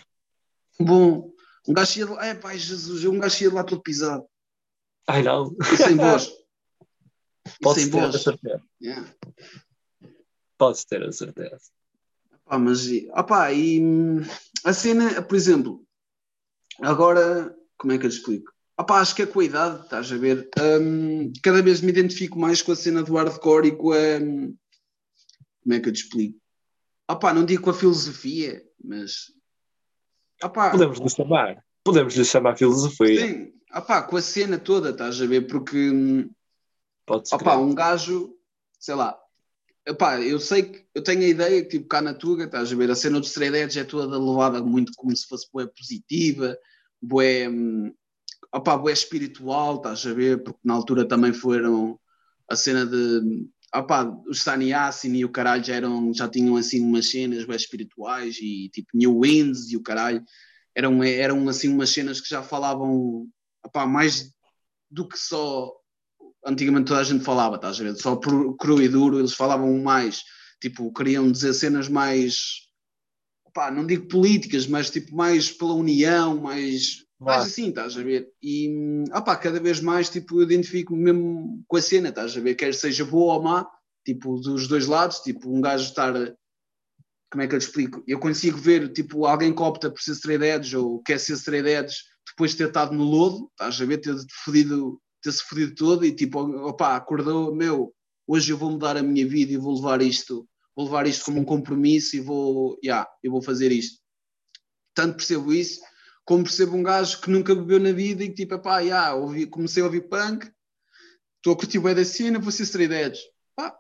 bom. Um gajo ia de lá, é pai, Jesus, um gajo ia de lá todo pisado. Ai não. E sem voz. Podes sem ter a voz. certeza. Yeah. Podes ter a certeza. Pá, mas, opá, e hum, a cena, por exemplo, agora, como é que eu te explico? Opá, acho que é com a idade, estás a ver? hum, cada vez me identifico mais com a cena do hardcore e com a. hum, Como é que eu te explico? Opá, não digo com a filosofia, mas. Opá, Podemos lhe chamar. Podemos lhe chamar filosofia. sim, opá, com a cena toda, estás a ver? Porque opá, crer. um gajo, sei lá, opá, eu sei que eu tenho a ideia que tipo cá na Tuga, estás a ver? A cena dos Stray Edge é toda levada muito como se fosse bué positiva, hum, opá, bué espiritual, estás a ver? Porque na altura também foram a cena de os Saniasin e o caralho já, eram, já tinham assim umas cenas bué espirituais e tipo New Winds e o caralho eram, eram assim umas cenas que já falavam mais do que só antigamente toda a gente falava, estás a ver? Só cru e duro, eles falavam mais, tipo, queriam dizer cenas mais, não digo políticas, mas tipo, mais pela união, mais, Claro. assim, estás a ver? E, opá, cada vez mais, tipo, eu identifico mesmo com a cena, estás a ver? Quer seja boa ou má, tipo, dos dois lados, tipo, um gajo estar, como é que eu te explico? Eu consigo ver, tipo, alguém que opta por ser straight edge ou quer ser straight edge depois de ter estado no lodo, estás a ver? Ter fodido ter-se fodido todo e tipo, opá, acordou, meu, hoje eu vou mudar a minha vida e vou levar isto, vou levar isto como um compromisso e vou, yeah, eu vou fazer isto. Tanto percebo isso, como percebo um gajo que nunca bebeu na vida e que tipo, pá, yeah, ouvi, comecei a ouvir punk, estou a curtir bem da cena, vou ser straight edge. Pá.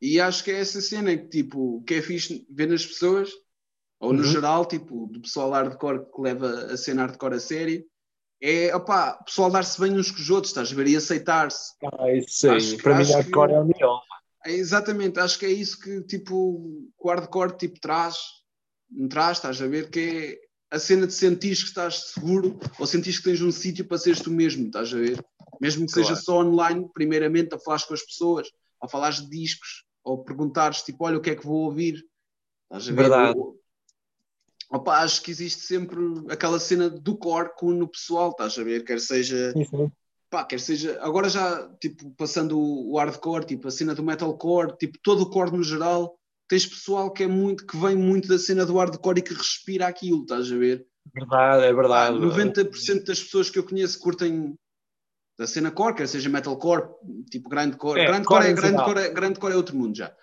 E acho que é essa cena que tipo, que é fixe ver nas pessoas, ou no Uhum. geral, tipo, do pessoal hardcore que leva a cena hardcore a sério, é, opá, o pessoal dar-se bem uns com os outros, estás a ver, e aceitar-se. Ah, isso Para mim, hardcore que- é o neon. É, exatamente, acho que é isso que tipo, o hardcore tipo, traz, traz, estás a ver, que é a cena de sentir que estás seguro ou sentir que tens um sítio para seres tu mesmo, estás a ver? Mesmo que seja Claro. só online, primeiramente a falar com as pessoas, a falar de discos, ou perguntares tipo, olha, o que é que vou ouvir? Estás a ver? Verdade. Opa, acho que existe sempre aquela cena do core que une o pessoal, estás a ver? Quer seja pá, quer seja, agora já, tipo, passando o, o hardcore, tipo, a cena do metalcore, tipo, todo o core no geral, tens pessoal que é muito, que vem muito da cena do hardcore e que respira aquilo, estás a ver? Verdade, é verdade. 90% das pessoas que eu conheço curtem da cena core, quer seja metalcore, tipo, grindcore, É, grindcore, core é, geral. grindcore, é, grindcore é outro mundo já.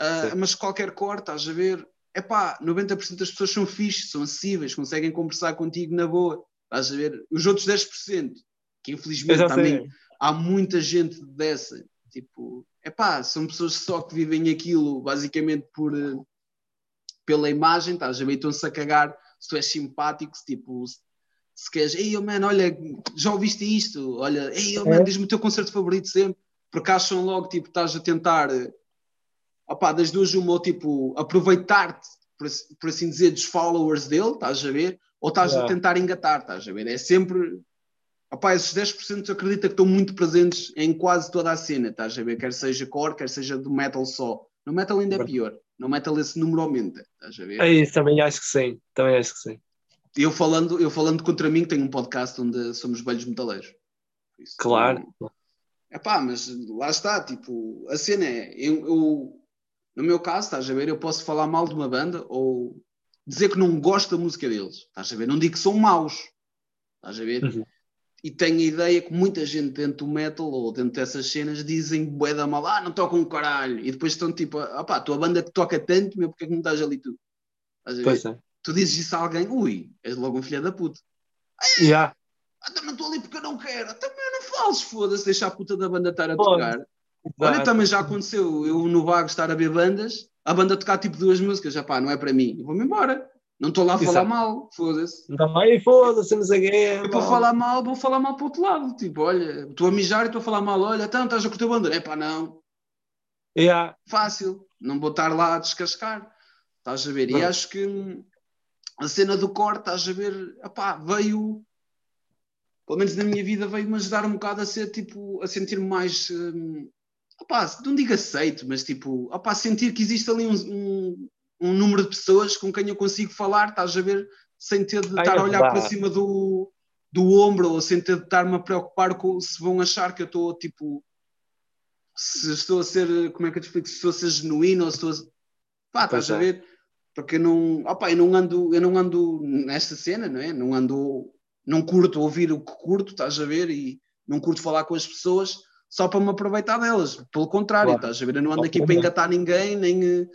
Sim. mas qualquer core, estás a ver, é pá, 90% das pessoas são fixes, são acessíveis, conseguem conversar contigo na boa, estás a ver? Os outros 10%, que infelizmente também há muita gente dessa. Tipo, é pá, são pessoas só que vivem aquilo basicamente por eh, pela imagem, estás a ver? Estão-se a cagar se tu és simpático, se, tipo, se, se queres, ei, oh, man, olha, já ouviste isto? Olha, ei, oh, man, É. diz-me o teu concerto favorito sempre, porque acham logo, tipo, estás a tentar, eh, opá, das duas uma, ou tipo, aproveitar-te, por, assim- por assim dizer, dos followers dele, estás a ver? Ou estás a Yeah. tentar engatar, estás a ver? É sempre Opá, esses 10% eu acredito que estão muito presentes em quase toda a cena, estás a ver? Quer seja core, quer seja do metal só. No metal ainda é pior. No metal esse número aumenta, estás a ver? É isso, também acho que sim. Também acho que sim. Eu falando, eu falando contra mim, que tenho um podcast onde somos velhos metaleiros. Isso, Claro. É pá, mas lá está, tipo, a cena é, eu, eu- no meu caso, estás a ver, eu posso falar mal de uma banda ou dizer que não gosto da música deles, estás a ver? Não digo que são maus, estás a ver? Uhum. E tenho a ideia que muita gente dentro do metal ou dentro dessas cenas dizem bué da mal, ah, não tocam um caralho, e depois estão tipo, ah pá, a tua banda que toca tanto, meu, porque é que não estás ali tu? Pois é. Tu dizes isso a alguém, ui, és logo um filho da puta. Yeah. Ah, então não estou ali porque eu não quero. Também não fales, foda-se, deixa a puta da banda estar a Pode. tocar. Olha, também já aconteceu eu no vago estar a ver bandas, a banda tocar tipo duas músicas, já pá, não é para mim, eu vou-me embora. Não estou lá a falar Exato. mal, foda-se. Então, aí foda-se, não o quê. Eu para falar mal, vou falar mal para o outro lado. Tipo, olha, estou a mijar e estou a falar mal, olha, então estás a curtir a banda. É pá, não, Yeah. fácil, não vou estar lá a descascar. Estás a ver? E Não. acho que a cena do corte, estás a ver, epá, veio, pelo menos na minha vida, veio-me ajudar um bocado a ser tipo, a sentir-me mais, hum, opá, não digo aceito, mas tipo, opá, sentir que existe ali um, um, um número de pessoas com quem eu consigo falar, estás a ver, sem ter de Ah, estar é a olhar para cima do, do ombro ou sem ter de estar-me a preocupar com se vão achar que eu estou tipo se estou a ser, como é que eu te explico, se estou a ser genuíno ou se estou a... Pá, estás a é. ver? Porque eu não, opá, eu não ando, eu não ando nesta cena, não é? Não ando, não curto ouvir o que curto, estás a ver? E não curto falar com as pessoas só para me aproveitar delas. Pelo contrário, Claro. estás a ver? Eu não ando aqui para engatar ninguém, nem,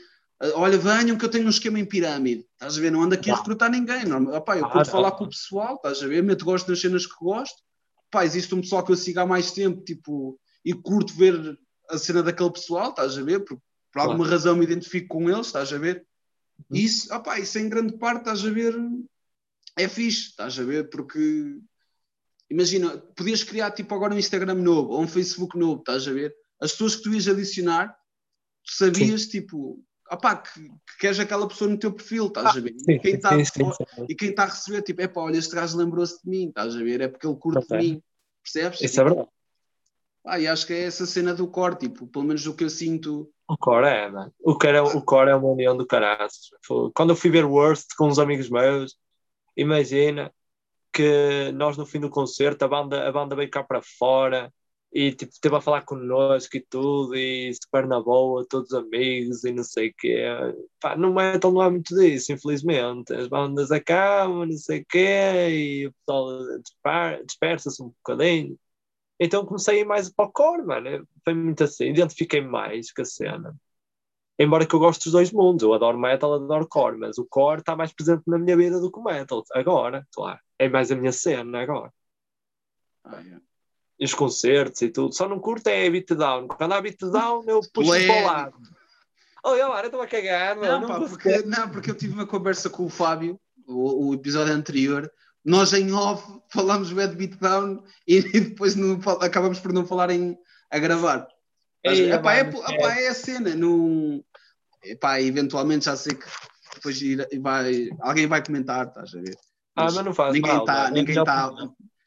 Olha, venham que eu tenho um esquema em pirâmide. Estás a ver? Não ando aqui a recrutar ninguém. Não. Opá, eu Ah, curto não. falar com o pessoal, estás a ver? Meto gosto nas cenas que gosto. Pá, existe um pessoal que eu sigo há mais tempo, tipo, e curto ver a cena daquele pessoal, estás a ver? Por, por alguma razão me identifico com eles, estás a ver? Uhum. Isso, opá, isso em grande parte, estás a ver, é fixe, estás a ver? Porque imagina, podias criar tipo agora um Instagram novo ou um Facebook novo, estás a ver? As pessoas que tu ias adicionar, tu sabias tipo, opá, que, que queres aquela pessoa no teu perfil, estás a ver? Sim, E quem está está a receber, tipo, é pá, olha, este gajo lembrou-se de mim, estás a ver? É porque ele curte Ok. de mim, percebes? Isso é verdade. Pá, e acho que é essa cena do core, tipo, pelo menos o que eu sinto. O core é, mano. O core é, o core é uma união do caraças. Foi- Quando eu fui ver Worst com uns amigos meus, imagina que nós no fim do concerto, a banda, a banda veio cá para fora e tipo, esteve a falar connosco e tudo, e super na boa, todos amigos e não sei o quê. Pá, no metal não há muito disso, infelizmente. As bandas acabam, não sei o quê, e o pessoal dispersa-se um bocadinho. Então comecei a ir mais para o core, mano. Foi muito assim. Identifiquei mais com a cena. Embora que eu goste dos dois mundos. Eu adoro metal, adoro core. Mas o core está mais presente na minha vida do que o metal. Agora, claro. É mais a minha cena agora. Ah, é. E os concertos e tudo. Só não curto é a beatdown. Quando há beatdown, eu puxo para o lado. Olha lá, eu estou a cagar. Não, Não, pá, porque, não, porque eu tive uma conversa com o Fábio, o, o episódio anterior. Nós em off falámos Bad Beatdown e depois não, acabamos por não falar em, a gravar. Ei, epá, é, mano, epá, é a cena. Não, epá, eventualmente já sei que depois ir- vai, alguém vai comentar, estás a ver? Ah, mas não faz ninguém mal. está mano. ninguém Já- tá,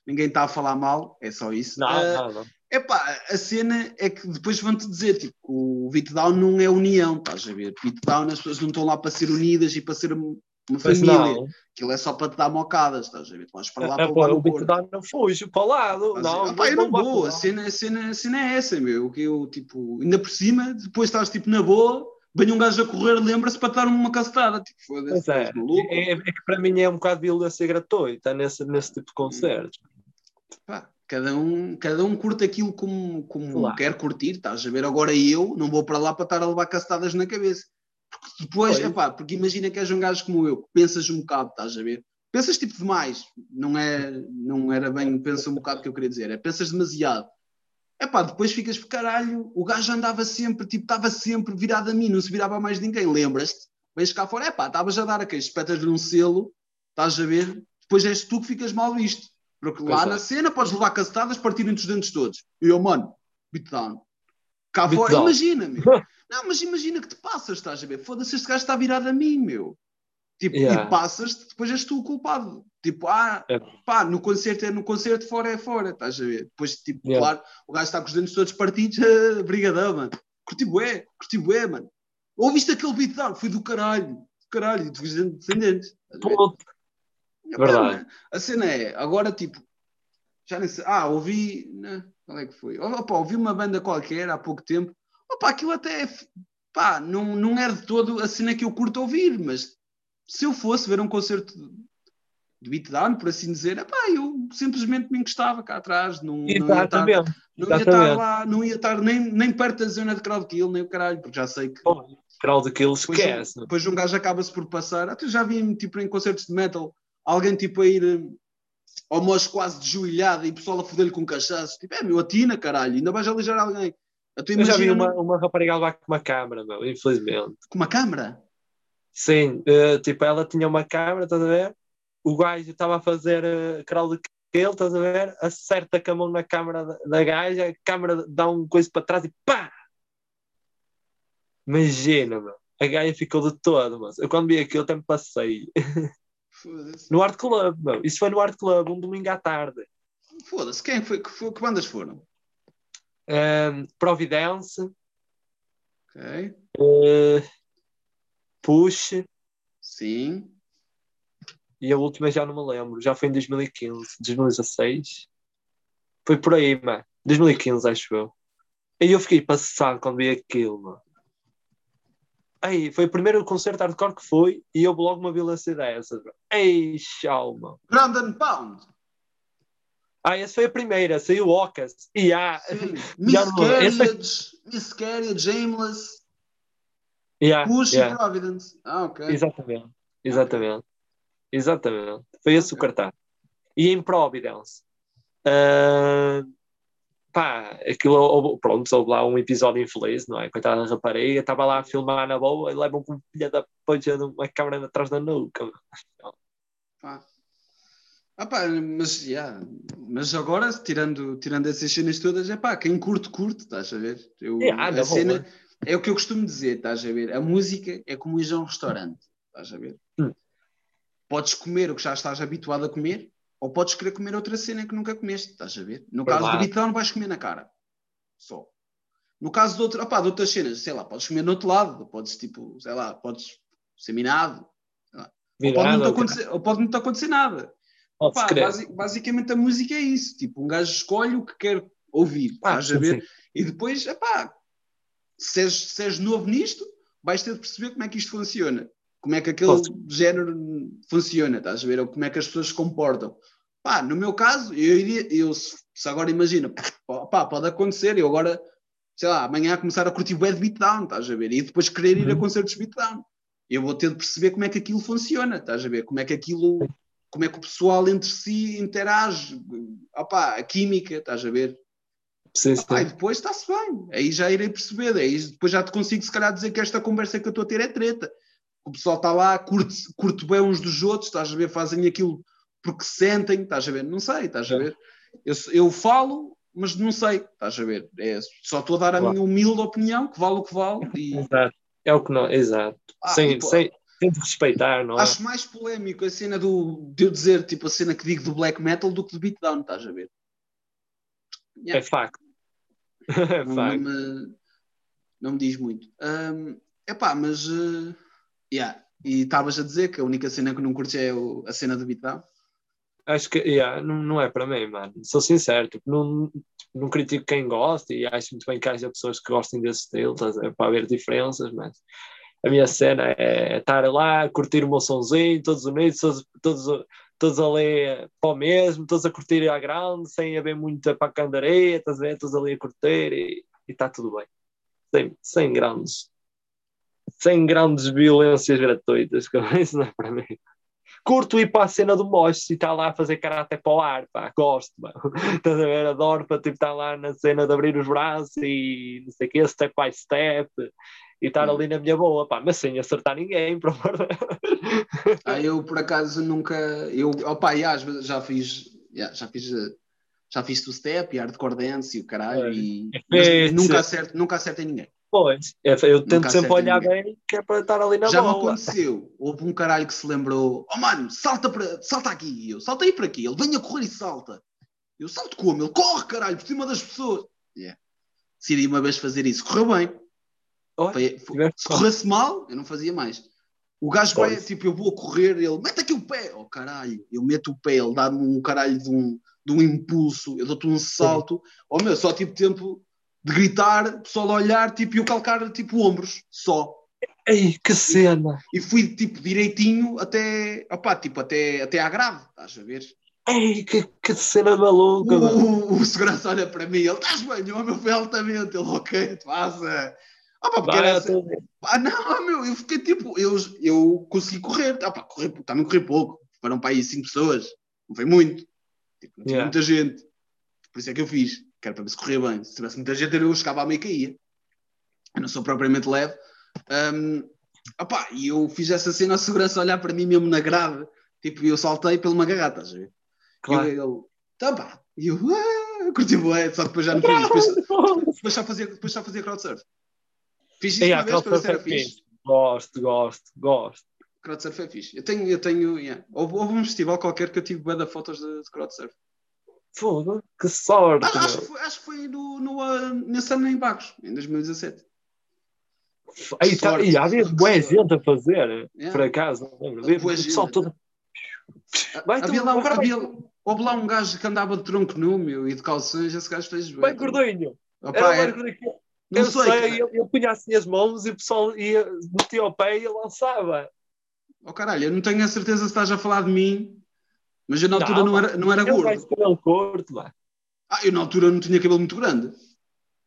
ninguém tá a falar mal, é só isso. Não, Ah, não, não. Epá, a cena é que depois vão-te dizer, tipo, o beatdown não é união, estás a ver? Beatdown as pessoas não estão lá para ser unidas e para ser uma Mas família. não. Aquilo é só para te dar mocadas, estás a ver? Tu vais para lá Ah, para levar o beatdown não fujo para o lado. Não? Epá, eu não vou vou, a cena, a, cena, a cena é essa, meu. Que eu, tipo, ainda por cima, depois estás tipo na boa, vem um gajo a correr, lembra-se para dar uma castada. Tipo, foda-se, Pois é, é, é que para mim é um bocado de violência gratuita nesse, nesse tipo de concertos. Pá, cada, um, cada um curte aquilo como, como Claro. quer curtir, estás a ver? Agora eu não vou para lá para estar a levar castadas na cabeça. Porque depois, Pois. epá, porque imagina que és um gajo como eu, que pensas um bocado, estás a ver? Pensas tipo demais, não, é, não era bem pensa um bocado que eu queria dizer, é pensas demasiado. Epá, depois ficas por caralho, o gajo andava sempre, tipo, estava sempre virado a mim, não se virava a mais ninguém, lembras-te? Vens cá fora, epá, estavas a dar a quem? Espetas-lhe um selo, estás a ver? Depois és tu que ficas mal visto. Porque lá na cena podes levar castadas, partirem os dentes todos. E eu, mano, beatdown. Cá fora, Beatdown. imagina, meu. Não, mas imagina que te passas, estás a ver? Foda-se, este gajo está virado a mim, meu. Tipo, Yeah. e passas, depois és tu o culpado. Tipo, ah, É. pá, no concerto é no concerto, fora é fora, estás a ver? Depois, tipo, Yeah. claro, o gajo está com os dentes todos partidos, brigadão, mano. Curti bué, curti bué, mano. Ouviste aquele beatdown? Foi do caralho, do caralho, e tu os dentes sem Verdade. A cena é, agora tipo, já nem sei, ah, ouvi, né, qual é que foi? Opa, ouvi uma banda qualquer há pouco tempo, opa, aquilo até, é pá, não, não era de todo a cena que eu curto ouvir, mas se eu fosse ver um concerto de beatdown, por assim dizer, epá, eu simplesmente me encostava cá atrás, não, não ia estar, não ia estar lá, não ia estar nem, nem perto da zona de crowd kill, nem o caralho, porque já sei que Pô, Crowd Kill depois, esquece. depois um gajo acaba-se por passar. Até já vi tipo, em concertos de metal alguém tipo a ir eh, ao mocho quase desjoelhado e o pessoal a foder-lhe com cachaço. Tipo, é meu, atina, caralho, ainda vais alijar alguém. Eu já vi uma, uma rapariga lá com uma câmera, meu, infelizmente. com uma câmara. Sim, eh, tipo, ela tinha uma câmera, estás a ver? O gajo estava a fazer uh, crowd kill, estás a ver? Acerta com a mão na câmera da, da gaja, a câmera dá um coisa para trás e pá! Imagina, meu. A gaja ficou de todo, mas eu quando vi aquilo até me passei. No Art Club, meu. Isso foi no Art Club, um domingo à tarde. Foda-se. Quem foi? Que, foi? que bandas foram? Um, Providence, Ok. eh, Push, Sim. e a última já não me lembro. Já foi em 2015, 2016. Foi por aí, mano. 2015, acho eu. E eu fiquei passado quando vi aquilo, mano. Aí, foi o primeiro concerto hardcore que foi e eu logo uma violência dessas. bro. Ei. Ground and Pound. Ah, essa foi a primeira, saiu Ocas. E. Já não- essa- Miscarriage. Miscarriage, Aimless. Yeah, Push yeah. Providence. Ah, ok. Exatamente. Exatamente. Exatamente. Foi esse o Ok. cartaz. E em Providence. ah, pá, aquilo, pronto, houve lá um episódio infeliz, não é? Coitada da rapariga, estava lá a filmar na boa e levam com filha da poja uma câmera atrás da nuca. Pá. Ah, pá, mas, yeah. mas agora, tirando, tirando essas cenas todas, é pá, quem curte, curte, estás a ver? Eu, Yeah, a na boa. cena é o que eu costumo dizer, estás a ver? A música é como ir a um restaurante, estás a ver? Hum. Podes comer o que já estás habituado a comer, ou podes querer comer outra cena que nunca comeste, estás a ver? No caso do Verdade. beatdown, vais comer na cara. Só. No caso de, outro, opá, de outras cenas, sei lá, podes comer no outro lado, podes tipo, sei lá, podes ser minado, ou pode, não te acontecer, ou pode não te acontecer nada. basi- basicamente a música é isso. Tipo, um gajo escolhe o que quer ouvir. Ah, estás a ver? sim. E depois, epá, se és, se és novo nisto, vais ter de perceber como é que isto funciona. Como é que aquele Posso. género funciona, estás a ver? Ou como é que as pessoas se comportam. Pá, no meu caso, eu iria, eu, se, agora imagina, pá, pode acontecer, eu agora, sei lá, amanhã começar a curtir o de beatdown, estás a ver? E depois querer ir a Uhum. concertos de beatdown. Eu vou ter de perceber como é que aquilo funciona, estás a ver? Como é que aquilo, como é que o pessoal entre si interage, opá, a química, estás a ver? Sim, sim. Opá, e depois está-se bem, aí já irei perceber, aí depois já te consigo se calhar dizer que esta conversa que eu estou a ter é treta. O pessoal está lá, curte, curte bem uns dos outros, estás a ver, fazem aquilo porque sentem, estás a ver, não sei, estás a É. ver. Eu, eu falo, mas não sei, estás a ver. É, só estou a dar a Claro. minha humilde opinião, que vale o que vale, e Exato. É o que não. Exato. Ah, sem, pô- sem, sem respeitar, não é? acho mais polémico a cena do, de eu dizer, tipo, a cena que digo do black metal do que do beatdown, estás a ver. Yeah. É facto. É não, não facto. me, não me diz muito. É epá, mas. eh, yeah. E estavas a dizer que a única cena que não curti é o- a cena do beatdown. Acho que yeah, não, não é para mim, mano. Sou sincero, tipo, não, não critico quem gosta e acho muito bem que haja pessoas que gostem desse estilo, ver, para haver diferenças, mas a minha cena é estar lá, curtir o meu sonzinho, todos unidos, todos, todos, todos ali para o mesmo, todos a curtir à grande, sem haver muita pacandaria, estás a ver, todos ali a curtir e está tudo bem. Sem, sem grandes sem grandes violências gratuitas, que isso não é para mim. Curto ir para a cena do mocho e está lá a fazer karate para o ar, pá, gosto, mano. Estás a ver, adoro para tipo, estar lá na cena de abrir os braços e não sei o que, step by step e estar Hum. ali na minha boa, pá, mas sem acertar ninguém, por amor. Ah, eu por acaso nunca. Eu, às vezes já fiz. já fiz. Já fiz two step e hardcore dance e o caralho. É. E, É nunca acerto, nunca acertei ninguém. Pois, eu eu tento sempre olhar ninguém. bem, que é para estar ali na Já me boa. aconteceu. Houve um caralho que se lembrou: Oh mano, salta, para, salta aqui. E eu saltei para aqui. Ele vem a correr e salta. Eu salto como? Ele corre, caralho, por cima das pessoas. Yeah. Decidi uma vez fazer isso. Correu bem. Foi- foi- se corresse mal, eu não fazia mais. O gajo vai, Pois. tipo, eu vou a correr, ele mete aqui o pé, oh caralho, eu meto o pé, ele dá-me um caralho de um, de um impulso, eu dou-te um salto, oh meu, só tipo tempo de gritar, o pessoal a olhar, tipo, e eu calcar tipo ombros, só. Ei, que cena! E fui tipo direitinho até, opá, tipo, até, até à grave, estás a ver? Ei, que, que cena maluca! O, o, o segurança olha para mim, ele estás bem, oh meu, foi altamente, ele, ok, te passa. Opa, porque Vai, era, tô- Ah, não, meu, eu fiquei tipo, eu, eu consegui correr, ah, pá, correr, também corri pouco, foram para aí cinco pessoas, não foi muito, tipo, não tinha Yeah. muita gente, por isso é que eu fiz, que era para ver se corria bem, se tivesse muita gente eu chegava a meio e caía, eu não sou propriamente leve, um, opá, e eu fiz essa cena, a segurança olhar para mim mesmo na grade, tipo, eu saltei pela uma garrata, estás a ver? Claro. E eu, tá pá, e eu, ah, curti bué, só depois já não fiz, depois, depois só fazia, depois só fazia crowdsurf. Fiz isso Ei, uma vez para ver se era é fixe. Gosto, gosto, gosto. Crowdsurf é fixe. Eu tenho, eu tenho, yeah. houve, houve um festival qualquer que eu tive bué de fotos de, de crowdsurf. Foda, que sorte, Ah, acho, que foi, acho que foi no, no, ah, nesse ano em Bagos, em 2017. Aí tá, e havia boa gente a fazer, Yeah. por acaso, não lembro. Havia pessoal todo. Vai havia lá, um- havia, houve lá um gajo que andava de tronco nu, meu, e de calções, esse gajo fez Bem bué. gordinho. Opa, Era era- que eu. sei, sei, eu punha assim as mãos e o pessoal ia, metia o pé e lançava. Oh, caralho, eu não tenho a certeza se estás a falar de mim, mas eu na altura Não, não, era, não era Ele vai gordo. cabelo curto, mano. Ah, eu na altura não tinha cabelo muito grande.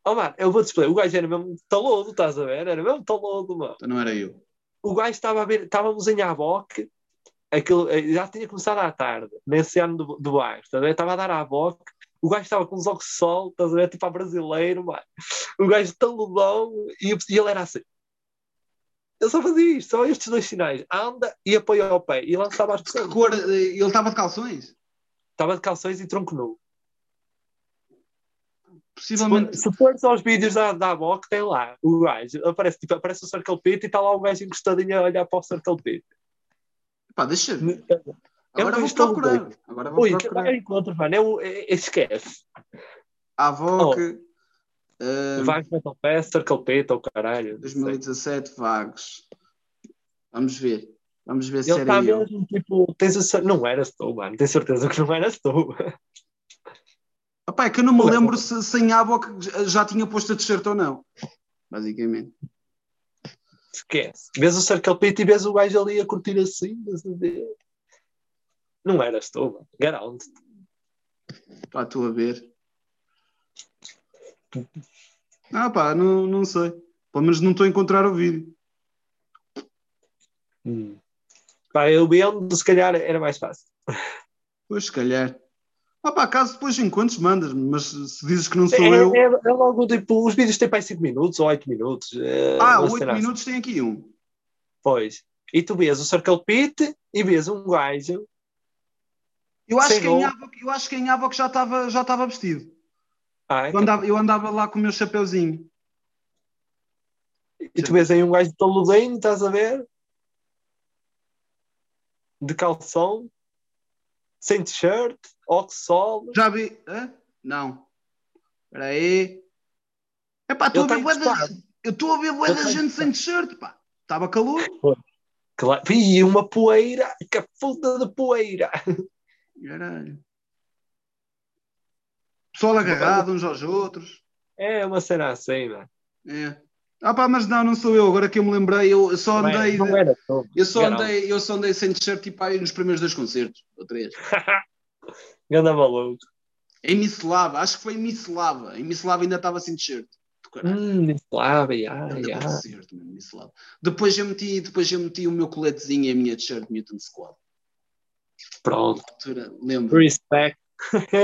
Oh, mano, eu vou-te explicar. O gajo era mesmo talodo, estás a ver? Era mesmo talodo, mano. Então não era eu. O gajo estava a ver, estávamos em Aboque, aquilo, eh, já tinha começado à tarde, nesse ano do, do bairro, estás a ver? Estava a dar a o gajo estava com os óculos de sol, estás a ver? Tipo a brasileiro, mano. O gajo taludão, e, e ele era assim. Só fazia isto, só estes dois sinais. Anda e apoia ao pé. E lançava as Que pessoas. cor? eh, Ele estava de calções? Estava de calções e tronco nu. Possivelmente. Se fores aos vídeos da, da Aboc, tem lá o gajo. Aparece, tipo, aparece o Circle Pit e está lá o gajo encostadinho a olhar para o Circle Pit. Pá, deixa ver. Ui, Agora vou procurar. Agora vou que procurar. encontro, mano. É é- é- esquece. A VOC. Eh, Vai Metal Fest, Circle Pit ou caralho. não sei. 2017 vagos. Vamos ver. Vamos ver se Ele está era eu. mesmo tipo. Tens a Não eras tu, mano. Tenho certeza que não eras tu. Opa, é que eu não me Ué, lembro se, se em Avoc já tinha posto a t-shirt ou não. Basicamente. Esquece. Vês o Circle Pit e vês o gajo ali a curtir assim. Não eras tu, mano. Garanto. Pá, estou a ver. Ah, pá, não, não sei. Pelo menos não estou a encontrar o vídeo. Hum. Pá, eu vendo, se calhar era mais fácil. Pois, se calhar. Ah, pá, caso depois encontres, mandas-me. Mas se dizes que não sou É, eu. é, é logo tipo, os vídeos têm para 5 minutos ou 8 minutos. é, Ah, uma 8 cena assim. minutos tem aqui um. Pois. E tu vês o Circle Pit e vês um gajo. Eu acho, que em. Avoc, eu acho que em Avoc já estava já estava vestido. Ah, Eu andava, eu andava lá com o meu chapeuzinho. e tu vês aí um gajo de taludinho, estás a ver? De calção, sem t-shirt, sol. Já vi. Hã? Não. Espera aí. Epá, estou a Ele ver está bué da encostado. Eu estou a ver bué Ele da está gente sem t-shirt, pá. Estava calor. Claro. E uma poeira, que puta de poeira. Caralho. Pessoal agarrado uns aos outros. É uma cena assim, mano. É. Ah pá, mas não, não sou eu. Agora que eu me lembrei, eu só Não é- andei. não era tu. Eu só andei, eu só andei sem t-shirt tipo aí nos primeiros dois concertos, ou três. Ganda maluco. Em Misslava, acho que foi em Misslava. Em Misslava ainda estava sem t-shirt. Hum, Slava, ya, Grande ya. concerto, mano, Misslava. Depois eu meti, depois eu meti o meu coletezinho e a minha t-shirt Mutant Squad. Pronto. Lembro. Respect.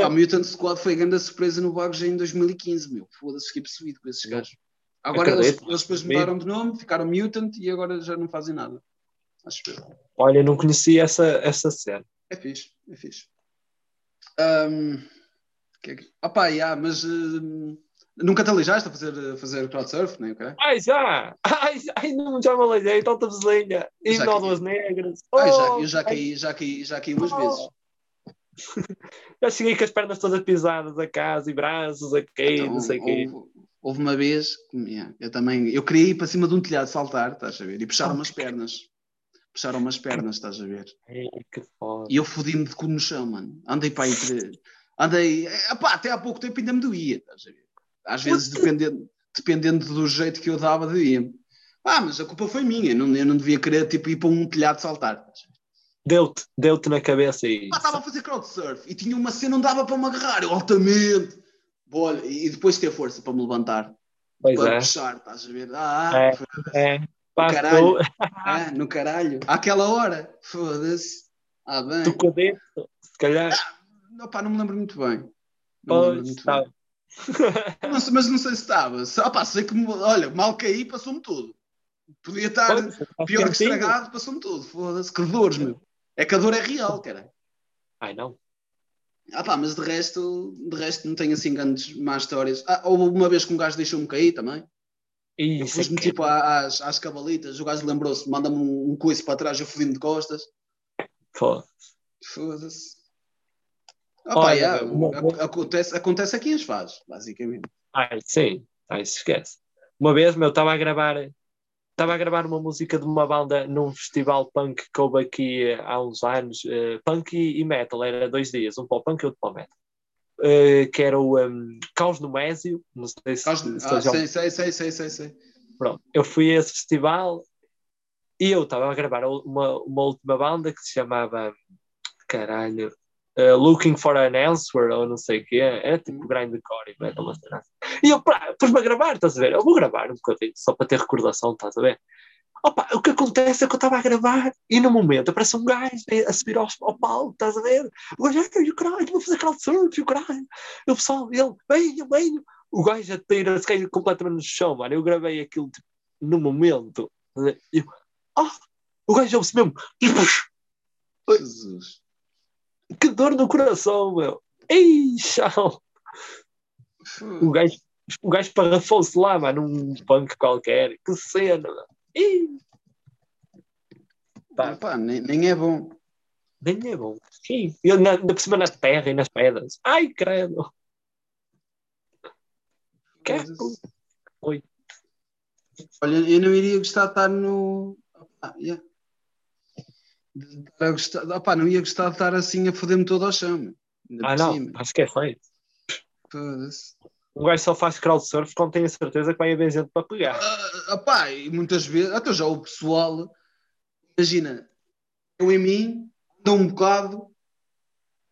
A Mutant Squad foi a grande surpresa no Vagos em 2015, meu. Foda-se, fiquei possuído com esses gajos. Agora eles, eles depois mudaram de nome, ficaram Mutant e agora já não fazem nada. Acho que Olha, não conhecia essa, essa cena. é fixe, é fixe. Ahm, que é que... Opa, yeah, mas hum, nunca te alijaste a fazer, a fazer crowdsurf, nem o caralho? Ai, já! Ai, ai não já me aleijei, tanta vizinha. E nódoas negras. Ai, já, Oh, eu já caí, já caí, já caí umas Oh. vezes. Já cheguei com as pernas todas pisadas a casa e braços a cair, Então, não sei o quê. houve, houve uma vez, que, yeah, eu também, eu queria ir para cima de um telhado saltar, estás a ver? E puxaram umas pernas. Puxaram umas pernas, estás a ver? Ai, que foda. E eu fodi-me de cu no chão, mano. Andei para aí. Andei. Epá, até há pouco tempo ainda me doía, estás a ver? Às vezes, dependendo, dependendo do jeito que eu dava, doía-me. Ah, mas a culpa foi minha. Eu não, eu não devia querer tipo, ir para um telhado saltar. estás a ver? Deu-te, deu-te na cabeça e. Pá, estava a fazer crowdsurf e tinha uma cena onde dava para me agarrar, eu altamente. Olha, e depois ter força para me levantar, Pois para é. puxar, estás a ver? Ah, É. É. Pá, Caralho. ah, no caralho. Àquela hora, foda-se. Ah, bem. tu com dentro, se calhar. Não, pá, não me lembro muito bem. Não Pois, muito tá. bem. Não mas não sei se estava. Ah, pá, sei que, olha, mal caí, passou-me tudo. Podia estar Pois, pior que estragado, passou-me tudo. Foda-se, que dores, meu. É que a dor é real, cara. Ai, não. Ah, pá, mas de resto, de resto não tenho assim grandes más histórias. Ah, houve uma vez que um gajo deixou-me cair também. Eu Isso pus-me é que- tipo à- às, às cavalitas, o gajo lembrou-se, manda-me um, um coice para trás, eu fodi-me de costas. Pô. Foda-se. Ah, pá, Olha, yeah, uma- ac- acontece, acontece a quem as faz, basicamente. Ai, sim. Ai, se esquece. Uma vez, meu, estava a gravar. Estava a gravar uma música de uma banda num festival punk que houve aqui eh, há uns anos, eh, punk e, metal, era dois dias, um para o punk e outro para o metal. Eh, que era o um, Caos no Mésio, não sei se, Caos- se Ah, sei, sei, sei, sei, sei, sei. Pronto, eu fui a esse festival e eu estava a gravar uma, uma última banda que se chamava caralho, eh, Looking for an Answer ou não sei o que, era tipo grindcore e metal, uma assim. E eu pus-me a gravar, estás a ver? Eu vou gravar um bocadinho, só para ter recordação, estás a ver? Opa, o que acontece é que eu estava a gravar e no momento aparece um gajo a subir ao, ao palco, estás a ver? O gajo, ai, o caralho, vou fazer crowdsurf, o caralho. E o pessoal, ele, venho, venho. O gajo a tira-se cai completamente no chão, mano. Eu gravei aquilo tipo, no momento. E eu, ah, o gajo ouve-se mesmo. Jesus. Que dor no coração, meu. Ei, chão. O gajo, o gajo parafou-se lá, mano, num punk qualquer. Que cena, mano. Ih. Pá, pá nem, nem é bom. Nem é bom. Sim. Eu na, na por cima na terra e nas pedras. Ai, credo. Que é, Oi. Olha, eu não iria gostar de estar no. Ah, yeah. De gostar... Opa, não ia gostar de estar assim a foder-me todo ao chão. Ah, não, cima. acho que é feito. Foda-se. Um gajo só faz crowdsurf quando tem a certeza que vai haver gente para pegar. Uh, opá, e muitas vezes, até já o pessoal, imagina, eu em mim, dou um bocado,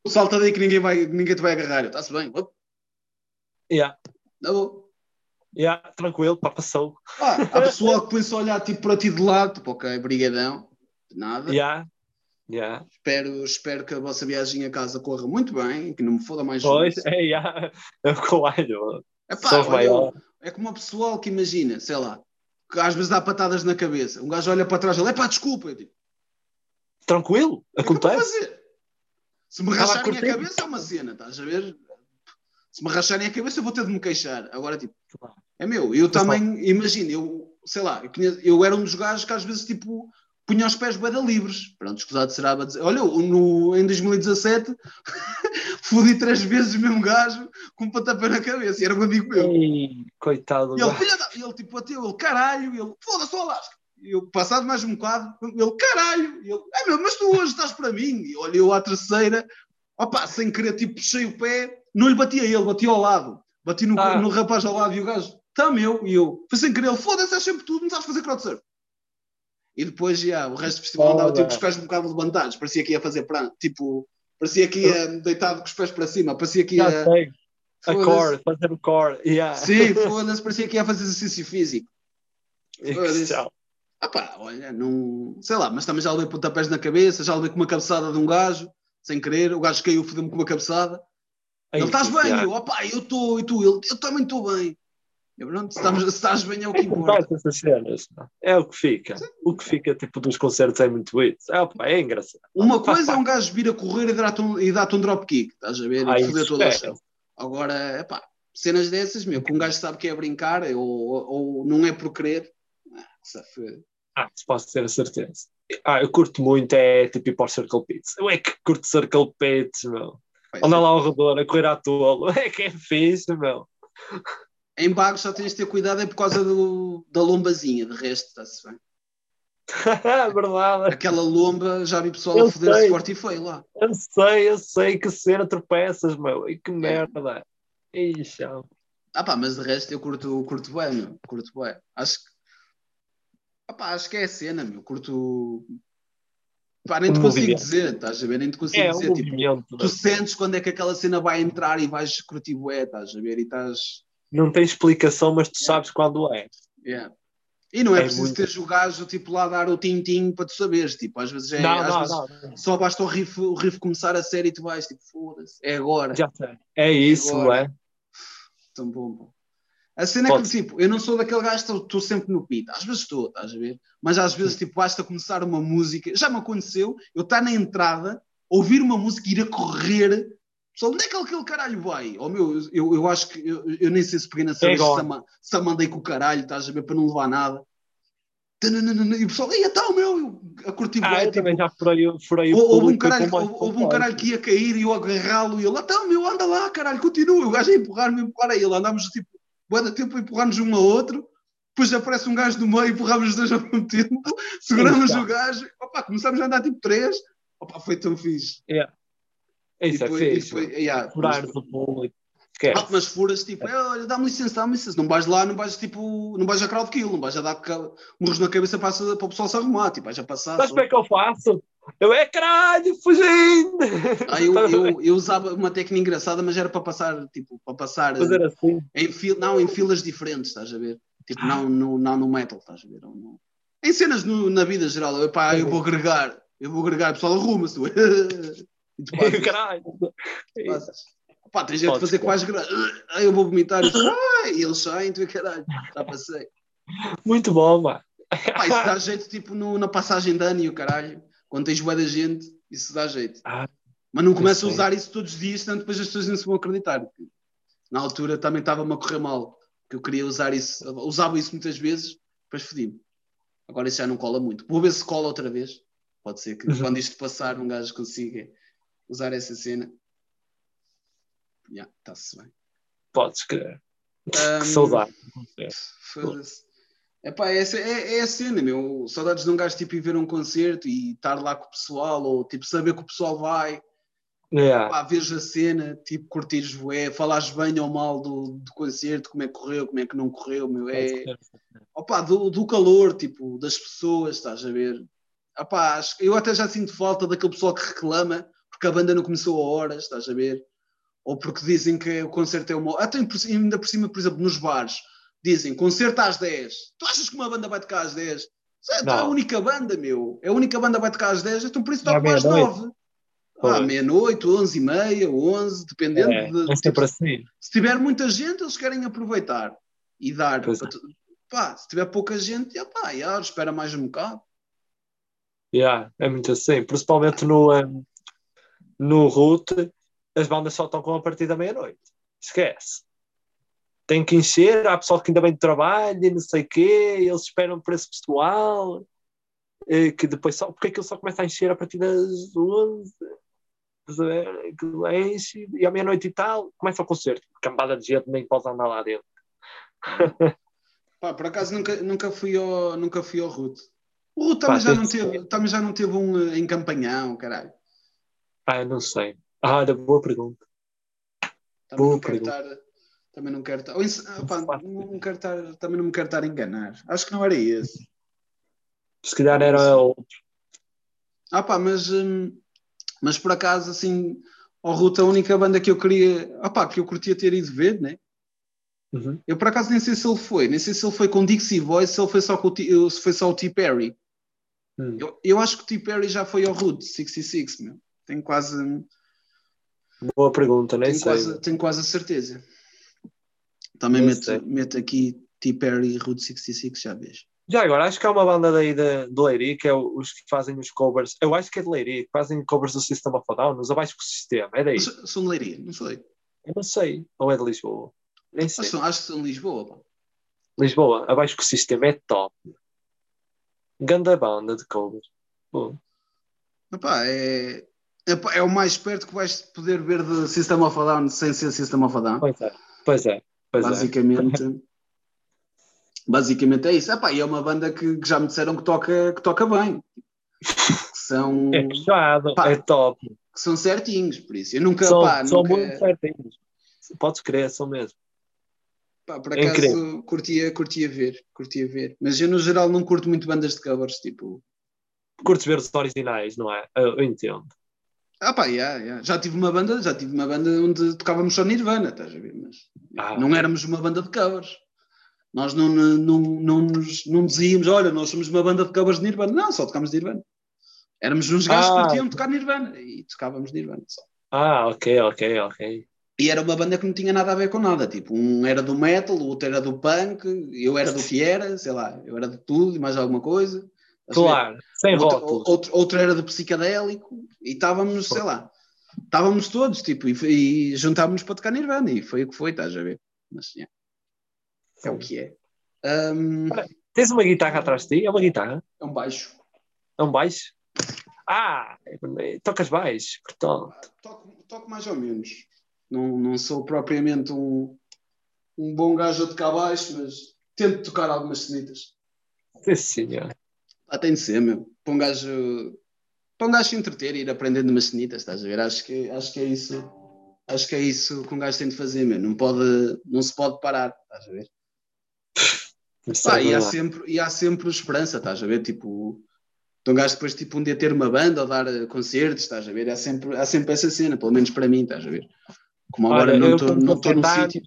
salta daí que ninguém, vai, ninguém te vai agarrar. Está-se bem? Op. Yeah. Tá bom. Yeah, tranquilo, pá, passou. Ah, há pessoal que põe-se a olhar tipo, para ti de lado, tipo, ok, brigadão, nada. Yeah. Yeah. Espero, espero que a vossa viagem a casa corra muito bem, que não me foda mais Pois, é, yeah. é claro. É pá, olha, é como o pessoal que imagina, sei lá, que às vezes dá patadas na cabeça. Um gajo olha para trás e ele, é pá, desculpa. Digo, Tranquilo, é acontece. Se me racharem a cabeça é uma cena, estás a ver? Se me racharem a cabeça eu vou ter de me queixar. Agora, tipo, é meu, eu também, imagino, eu, sei lá, eu, conheço, eu era um dos gajos que às vezes, tipo, punha os pés bem livres. Pronto, escusado será a dizer. Olha, no, em 2017 fudi três vezes o mesmo gajo com um pontapé na cabeça. E era um amigo meu. Ei, coitado. E ele, filha da... ele tipo bateu, ele caralho, ele foda-se o Alasca. E eu, passado mais um bocado, ele caralho. E ele, é meu, mas tu hoje estás para mim. E olha, eu à terceira, opa, sem querer, tipo, puxei o pé, não lhe bati a ele, bati ao lado. Bati no, ah. no rapaz ao lado e o gajo, tá meu. E eu, foi sem querer, ele, foda-se, é sempre tudo, não sabes fazer crowdsurf. E depois, já, o resto do festival andava tipo, os pés um bocado levantados, parecia que ia fazer pranto, tipo, parecia que ia deitado com os pés para cima, parecia que ia. A core, fazer o core, yeah. Sim, foda-se, parecia que ia fazer exercício físico. Ah pá, olha, não. Sei lá, mas também já levei pontapés na cabeça, já levei com uma cabeçada de um gajo, sem querer, o gajo caiu, fodeu-me com uma cabeçada. Ele, estás bem? Eu, opá, eu estou, e tu? Ele, eu também estou bem. Eu, pronto, estamos, estás bem é o que importa. Essas cenas, é o que fica. Sim. O que fica tipo dos concertos é muito isso. É, opa, é engraçado. Uma coisa é um gajo vir a correr e dar-te um, e dar um dropkick, estás a ver? E foder toda a chão. Agora, é pá, cenas dessas, meu, que um gajo sabe que é brincar ou, ou não é por querer. Ah, ah, isso posso ter a certeza. Ah, eu curto muito, é tipo ir para o Circle Pits. Eu é que curto Circle Pits, meu. Anda lá ao redor a correr à tolo. É que é fixe, meu. Em Bagos só tens de ter cuidado é por causa do, da lombazinha, de resto está-se bem. Verdade. Aquela lomba, já vi pessoal eu a foder-se forte e feio lá. Eu sei, eu sei que cena tropeças, meu. E que merda. Ixi. Ah pá, mas de resto eu curto, curto bem, meu. Curto bem. Acho que. Ah pá, acho que é a cena, meu. Curto. Pá, nem te consigo dizer, estás a ver? Nem te consigo é, dizer. Um tipo, tu sentes quando é que aquela cena vai entrar e vais curtir bué, estás a ver? E estás não tem explicação, mas tu sabes quando é. Yeah. E não é, é preciso muito... teres o gajo tipo, lá dar o tintim para tu saberes. Tipo, às vezes, é, não, às não, vezes não, só basta o riff, o riff começar a série e tu vais tipo, foda-se, é agora. Já sei. É isso, é? é? Tão bom, bom. A cena Pode. é que, tipo, eu não sou daquele gajo que estou sempre no pit. Às vezes estou, estás a ver? Mas às vezes, tipo, basta começar uma música. Já me aconteceu, eu estar na entrada, ouvir uma música e ir a correr Pessoal, onde é que aquele caralho vai? Oh, meu, eu, eu acho que eu, eu nem sei se peguei na cerveja é se, a mandei com o caralho, estás a ver, para não levar nada. E o pessoal, e então, meu, a curtir ah, eu tipo, também já furei, furei ou, houve um caralho, houve, um caralho que ia cair e eu agarrá-lo e ele, então, meu, anda lá, caralho, continua. O gajo a empurrar-me, empurrar a ele. Andámos tipo, boa tempo a empurrar-nos um ao outro. Depois aparece um gajo no meio, empurrámos os dois ao mesmo tempo, seguramos o gajo, opa, começámos a andar tipo três. Opa, foi tão fixe. Yeah. Isso depois, é fixe. Depois, yeah, Furar do público. Ah, mas furas tipo, é, olha, dá-me licença, dá-me licença. Não vais lá, não vais tipo, não vais a crowd kill, não vais a dar murros na cabeça para, para o pessoal se arrumar, tipo, vais a passar. Mas como é que eu faço? Eu é caralho, fugindo! Ah, eu, eu, eu usava uma técnica engraçada, mas era para passar, tipo, para passar Fazer assim. em, fil, não, em filas diferentes, estás a ver? Tipo, não no, não no metal, estás a ver? No- Em cenas no- na vida geral, eu, pá, eu vou agregar, eu vou agregar, o pessoal arruma-se. E tu Caralho. Pá, tem gente Pode fazer quase gra... Ah, eu vou vomitar e, ah, e eles saem, tu caralho, já passei. Muito bom, mano. Pá, isso dá jeito tipo no- na passagem de ano e o caralho, quando tens bué da gente, isso dá jeito. Ah, Mas não começo a usar isso todos os dias, senão depois as pessoas não se vão acreditar. Na altura também estava-me a correr mal, que eu queria usar isso, usava isso muitas vezes, depois fodi-me. Agora isso já não cola muito. Vou ver se cola outra vez. Pode ser que Uhum. quando isto passar um gajo consiga usar essa cena. Já, está-se bem. podes crer. Que saudade. Foda-se. Epá, essa é, é a cena, meu. Saudades de um gajo tipo ir ver um concerto e estar lá com o pessoal, ou tipo saber que o pessoal vai, Yeah. pá, veres a cena, tipo curtires bué, falares bem ou mal do, do concerto, como é que correu, como é que não correu, meu. É, opá, do, do calor, tipo, das pessoas, estás a ver? Opá, acho- eu até já sinto falta daquele pessoal que reclama porque a banda não começou a horas, estás a ver? Ou porque dizem que o concerto é uma hora. Até por- ainda por cima, por exemplo, nos bares, dizem concerto às 10. Tu achas que uma banda vai tocar às 10? Isso É, é a única banda, meu. É a única banda que vai tocar às 10, então por isso À toca às meia-noite. 9. Pois. Ah, meia-noite, 11 e meia, 11, dependendo É, de, é assim. se tiver muita gente, eles querem aproveitar e dar. Pois é. pá, se tiver pouca gente, já, pá, já, espera mais um bocado. Yeah, é muito assim. Principalmente no, um, no route, as bandas só tocam a partir da meia-noite. Esquece. Tem que encher, há pessoal que ainda vem de trabalho e não sei o quê, eles esperam por esse pessoal, eh, que depois só, porque aquilo só começa a encher a partir das 11, estás a ver? Aquilo enche, e à meia-noite e tal, começa o concerto. Cambada de gente, nem pode andar lá dentro. Pá, por acaso nunca, nunca, fui ao, nunca fui ao Ruth. O Ruth também, já não que teve, também já não teve um eh, em campanhão, caralho. Ah, não sei. Ah, olha, boa pergunta. Também Boa não quero pergunta. estar. Também não quero estar. ou pá, não quero estar. Também não me quero estar a enganar. Acho que não era esse. Se calhar era outro. Ah pá, mas, hum, mas por acaso, assim, ao Ruth a única banda que eu queria, ah pá, que eu curtia ter ido ver, né? Uhum. Eu por acaso nem sei se ele foi, nem sei se ele foi com Dixie Boys, se ele foi só com o T, se foi só o T Perry. Hum. Eu, eu acho que o T Perry já foi ao Route 66, meu. Tenho quase, Boa pergunta, nem tenho sei. quase, tenho quase a certeza. Também meto, sei. meto aqui T Perry Route 66, já vejo. Já agora, acho que há uma banda daí de, de Leiria, que é os que fazem os covers. Eu acho que é de Leiria, que fazem covers do System of a Down, os abaixo do sistema. É daí. Sou, sou de Leiria, não sei. Eu não sei. Ou é de Lisboa? Nem Acho, sei. que são- acho que são de Lisboa. Lisboa, abaixo do sistema é top. Ganda banda de covers. Bom, Epá, é, é, é o mais perto que vais poder ver de System of a Down sem ser System of a Down. pois é. Pois é. Pois é. basicamente, basicamente é isso. Epá, e é uma banda que, que já me disseram que toca, que toca bem. Que são, É puxado, é top. que são certinhos, por isso. Eu nunca, São, pá, são nunca, muito certinhos. Podes crer, são mesmo. pá, por É acaso incrível. curtia, curtia ver, curtia ver. Mas eu no geral não curto muito bandas de covers, tipo. Curtes ver os originais, não é? Eu entendo. Ah pá, yeah, yeah. já tive uma banda, já tive uma banda onde tocávamos só Nirvana, estás a ver? Mas Ah, não éramos uma banda de covers. Nós não, não, não, nos, não dizíamos, olha, nós somos uma banda de covers de Nirvana. Não, só tocámos Nirvana. Éramos uns gajos que Ah. curtiam tocar Nirvana e tocávamos Nirvana só. Ah, ok, ok, ok. E era uma banda que não tinha nada a ver com nada. Tipo, um era do metal, o outro era do punk, eu era do que era, sei lá, eu era de tudo e mais alguma coisa. Estás a ver? Claro, sem outro, rótulos. outro, outro era do psicadélico e estávamos, sei lá, estávamos todos, tipo, e, e juntávamos para tocar Nirvana e foi o que foi, estás a ver? Mas, yeah, é o que é. Ahm, Tens uma guitarra atrás de ti? É uma guitarra? é um baixo. É um baixo? Ah, tocas baixo, portanto. Toco, toco mais ou menos. Não, não sou propriamente um, um bom gajo a tocar baixo, mas tento tocar algumas cenitas. Sim, senhor. Ah, tem de ser, meu. Para um gajo, para um gajo se entreter e ir aprendendo umas cenitas, estás a ver? Acho que, acho que é isso. Acho que é isso que um gajo tem de fazer, meu. Não, pode, não se pode parar, estás a ver? Pá, é e, há sempre, e há sempre esperança, estás a ver? Tipo, Então, um gajo depois, tipo, um dia ter uma banda ou dar eh, concertos, estás a ver? Há sempre, há sempre essa cena, pelo menos para mim, estás a ver? Como agora Olha, não estou 17 sítio.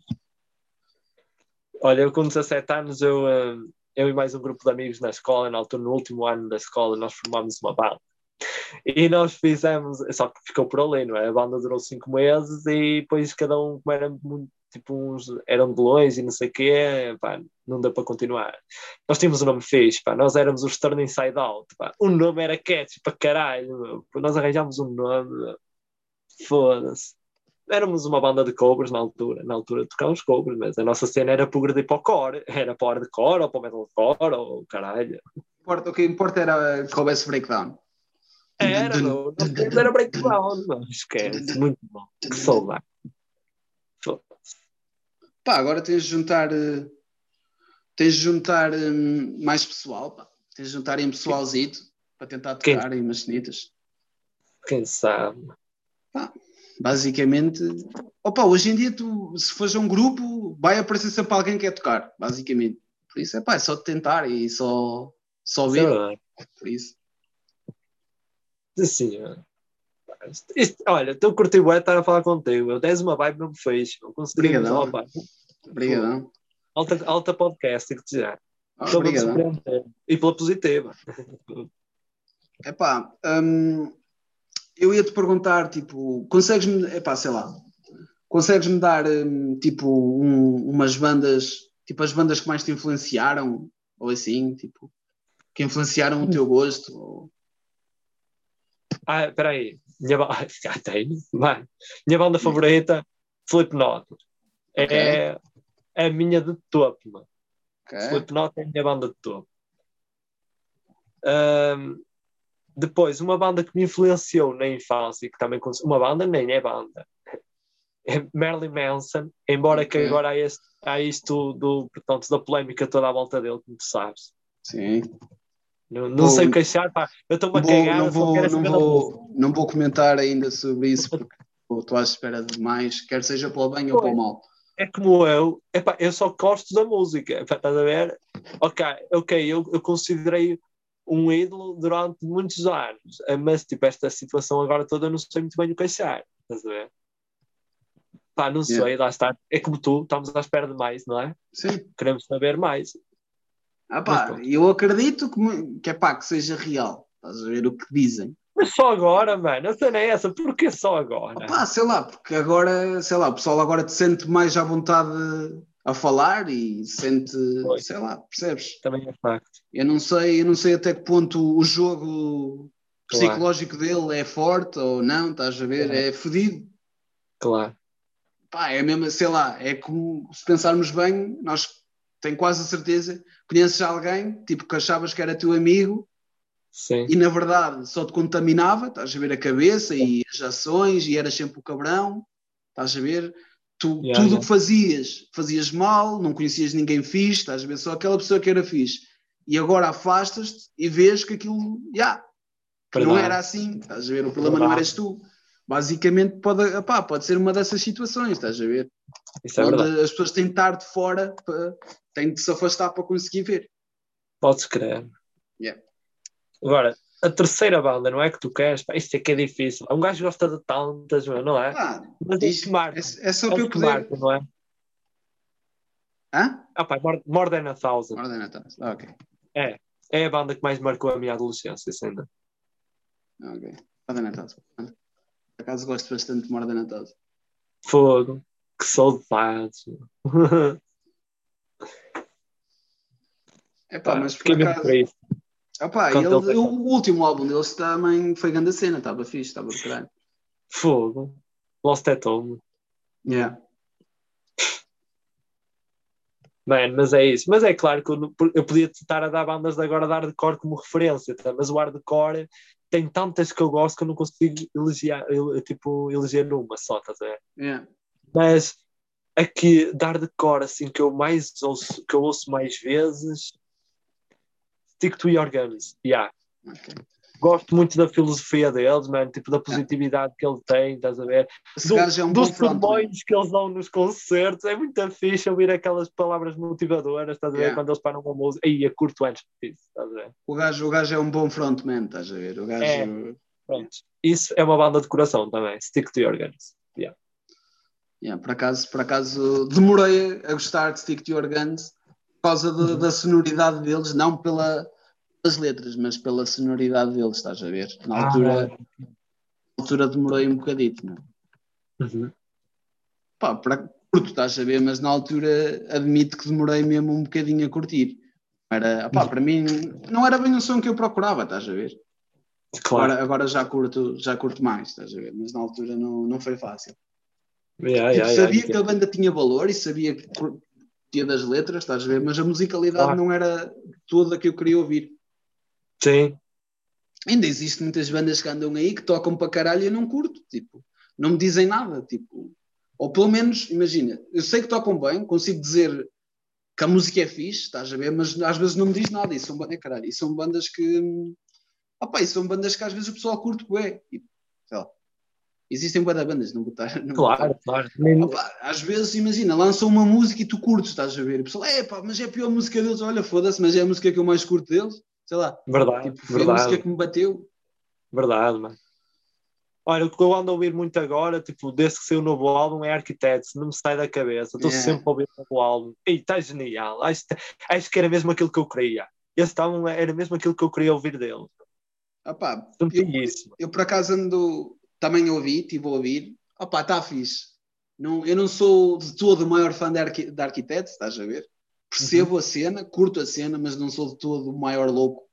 Olha, eu com 17 anos, eu, eh, eu e mais um grupo de amigos na escola, na altura, no último ano da escola, nós formámos uma banda. E nós fizemos, só que ficou por ali, não é? A banda durou cinco meses e depois cada um, como era muito, tipo, uns eram belões e não sei o quê, pá, não deu para continuar. Nós tínhamos um nome fixe, pá, nós éramos os Turn Inside Out, pá. O nome era catchy para caralho, meu. nós arranjámos um nome, foda-se. Éramos uma banda de cobras na altura, na altura tocávamos cobras, mas a nossa cena era progredir para o core, era para o hardcore ou para o metalcore ou caralho. O que importa era que houvesse breakdown. Era, meu, nosso tempo era breakdown, meu. esquece, muito bom, que saudade. Pá, agora tens de juntar. eh, Tens de juntar hum, mais pessoal, pá. Tens de juntar em pessoalzito para tentar Quem? tocar em umas cenitas. Quem sabe? Basicamente, opa, hoje em dia, tu, se fores a um grupo, vai aparecer sempre alguém que quer tocar, basicamente. Por isso é pá, é só tentar e só, só ver. Sei Por isso. Assim, isto- isto- olha, estou curtindo bué estar a falar contigo. Eu tens uma vibe mesmo consegui Obrigadão. Obrigadão. alta, alta podcast, já. Muito Obrigadão. surpreendido. E pela positiva. Epá, hum, eu ia te perguntar, tipo, consegues-me, epá, sei lá, consegues-me dar, hum, tipo, um- umas bandas, tipo, as bandas que mais te influenciaram, ou assim, tipo, que influenciaram o teu gosto? Ou... Ah, espera aí. Minha ba... Já tenho. Vai. Minha banda favorita, Slipknot. É a minha de topo, mano. Ok. Slipknot é a minha banda de topo. Ahm, depois, uma banda que me influenciou na infância, que também uma banda nem é banda, é Marilyn Manson, embora que agora há, este, há isto do, portanto, da polémica toda à volta dele, como tu sabes. Sim. Não, não Vou- sei o que achar, pá. Eu estou-me a cagar, não, vou, não, vou, não vou comentar ainda sobre isso, porque estou à espera de mais, quer seja para o bem ou para o mal. é como eu, epá, eu só gosto da música, epá, estás a ver? Ok, ok, eu, eu considerei um ídolo durante muitos anos, eh, mas tipo, esta situação agora toda eu não sei muito bem o que achar, estás a ver? Pá, não sei, Yeah. lá está. É como tu, estamos à espera de mais, não é? Sim. Queremos saber mais. Ah, pá, eu acredito que, que é pá, que seja real. Estás a ver o que dizem. Mas só agora, mano, a cena é essa, porquê só agora? Pá, sei lá, porque agora, sei lá, o pessoal agora te sente mais à vontade a falar e sente, Pois. sei lá, percebes? Também é facto. Eu não sei, eu não sei até que ponto o jogo Claro. psicológico dele é forte ou não, estás a ver? Claro. É fodido. Claro. Pá, é mesmo, sei lá, é como se pensarmos bem, nós tenho quase a certeza, conheces alguém, tipo, que achavas que era teu amigo Sim. e na verdade só te contaminava, estás a ver a cabeça e as ações e eras sempre o cabrão, estás a ver? Tu, Yeah, tudo o yeah. que fazias, fazias mal, não conhecias ninguém fixe, estás a ver? Só aquela pessoa que era fixe. E agora afastas-te e vês que aquilo, já, que não era assim, estás a ver? O problema não eras tu. Basicamente pode, epá, pode ser uma dessas situações, estás a ver? Isso é Onde verdade. as pessoas têm de estar de fora, para- têm de se afastar para conseguir ver. Podes crer. Yeah. Agora, a terceira banda, não é que tu queres? Pá, isto é que é difícil. Um gajo gosta de tantas, não é? Ah, Mas é que marca. é, é só É para eu que poder. marca, não é? Hã? Ah, pá, more, more Than a Thousand. Ordem Natal. Ah, ok. É a banda que mais marcou a minha adolescência, sem dúvida. Ok. Ordem Natal. Por acaso gosto bastante de Ordem Natal. Fogo. Que saudades. É pá, mas por acaso. Quando ele- ele- o último álbum deles também foi grande cena, estava fixe, estava de caralho. Fogo. Lost at Home. Yeah. Man, mas é isso. Mas é claro que eu, eu podia estar a dar bandas de agora de hardcore como referência, tá? mas o hardcore tem tantas que eu gosto que eu não consigo eleger, ele- tipo, eleger numa só, estás a ver? Yeah. Mas aqui, de hardcore, assim, que eu mais ouço, que eu ouço mais vezes, Stick to Your Guns. Yeah. ok. Gosto muito da filosofia deles, mano, tipo da positividade que ele tem, estás a ver? Do- é um dos sermões que eles dão nos concertos, é muito fixe ouvir aquelas palavras motivadoras, estás a ver? Yeah. Quando eles param uma música, aí a curto antes disso, estás a ver? O gajo, o gajo é um bom frontman, estás a ver? O gajo. É. Pronto. Isso é uma banda de coração também, Stick to Your Guns. Yeah. Yeah, por, acaso, por acaso demorei a gostar de Stick to Your Guns causa Uhum. de- da sonoridade deles, não pela, pelas letras, mas pela sonoridade deles, estás a ver? Na Ah, altura, na altura demorei um bocadito, não é? Uhum. Pá, para curto, estás a ver, mas na altura admito que demorei mesmo um bocadinho a curtir. Era, para mim não era bem o som que eu procurava, estás a ver? Claro. Agora, agora já, curto, já curto mais, estás a ver? Mas na altura não, não foi fácil. Yeah, Tipo, yeah, sabia yeah, que a banda tinha valor e sabia que curtia das letras, estás a ver? Mas a musicalidade Claro. não era toda que eu queria ouvir. Sim, Ainda existem muitas bandas que andam aí que tocam para caralho e eu não curto, tipo, não me dizem nada, tipo, ou pelo menos, imagina, eu sei que tocam bem, consigo dizer que a música é fixe, estás a ver, mas às vezes não me diz nada, e são, é, caralho, e são bandas que, opá, e são bandas que às vezes o pessoal curte, bué, e, sei lá, existem de bandas, não botar, não claro, claro. Nem- Opa, às vezes, imagina, lançam uma música e tu curtes, estás a ver? E o pessoal, é pá, mas é a pior música deles. Olha, foda-se, mas é a música que eu mais curto deles. Sei lá, Verdade, tipo, foi a música verdade, que me bateu. verdade, mano. Olha, o que eu ando a ouvir muito agora, tipo, desde que saiu o novo álbum, é Architects, não me sai da cabeça. Estou Yeah. sempre a ouvir o novo álbum. Ei, está genial. Acho, acho que era mesmo aquilo que eu queria. Esse álbum era mesmo aquilo que eu queria ouvir dele. Opá, Senti eu, isso. eu por acaso ando, também ouvi, estive a ouvir. Opá, está fixe. Não, eu não sou de todo o maior fã de, arqui, de Arquitetos, estás a ver? Percebo a cena, curto a cena, mas não sou de todo o maior louco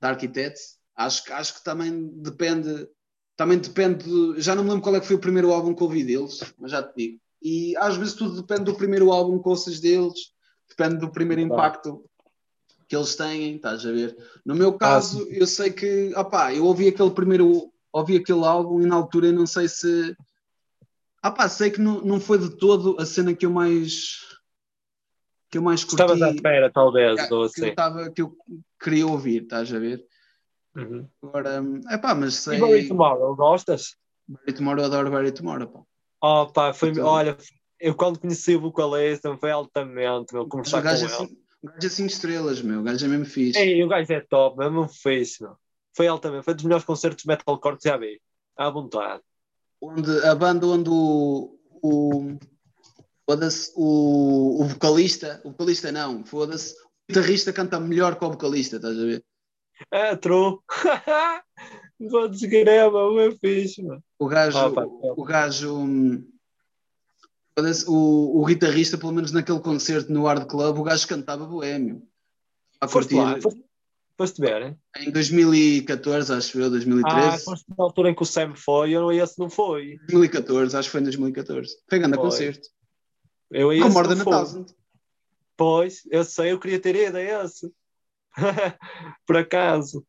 de Arquitetos. Acho, que- acho que também depende, também depende, de- já não me lembro qual é que foi o primeiro álbum que ouvi deles, mas já te digo. E às vezes tudo depende do primeiro álbum que ouças deles, depende do primeiro Claro. impacto que eles têm, estás a ver? No meu caso, eu sei que, opá, eu ouvi aquele primeiro, ouvi aquele álbum e na altura eu não sei se, opá, sei que não, não foi de todo a cena que eu mais, que eu mais curti, Estavas à espera, talvez, que, ou que eu assim. tava, que eu queria ouvir, estás a ver? Uhum. Agora, é pá, mas sei, E Barry Tomorrow, gostas? Barry Tomorrow, eu adoro Barry Tomorrow, pá. Oh, pá, foi, Então- olha, eu quando conheci o vocalista foi altamente, meu, O conversar com gajo, é ele. assim, o gajo é 5 estrelas, meu, o gajo é mesmo fixe. Ei, o gajo é top, mesmo fixe, meu. Foi altamente, foi dos melhores concertos de metalcore que já vi. À vontade. onde a banda onde o, o, foda-se, o, o vocalista, o vocalista não, foda-se, o guitarrista canta melhor que o vocalista, estás a ver? É, true. Vou desgrema, é fixe, mano. O gajo, Ah, pá, o gajo, o, o guitarrista, pelo menos naquele concerto no Hard Club, o gajo cantava boémio. A Foste curtir lá, foste, foste ver, hein? em 2014, acho eu, Ah, 2013. foste na altura em que o Sam foi, eu esse não foi. 2014, acho que foi em 2014. Foi grande Foi. concerto. Eu Com esse More não Than a. Thousand. Pois, eu sei, eu queria ter ido a esse. Por acaso.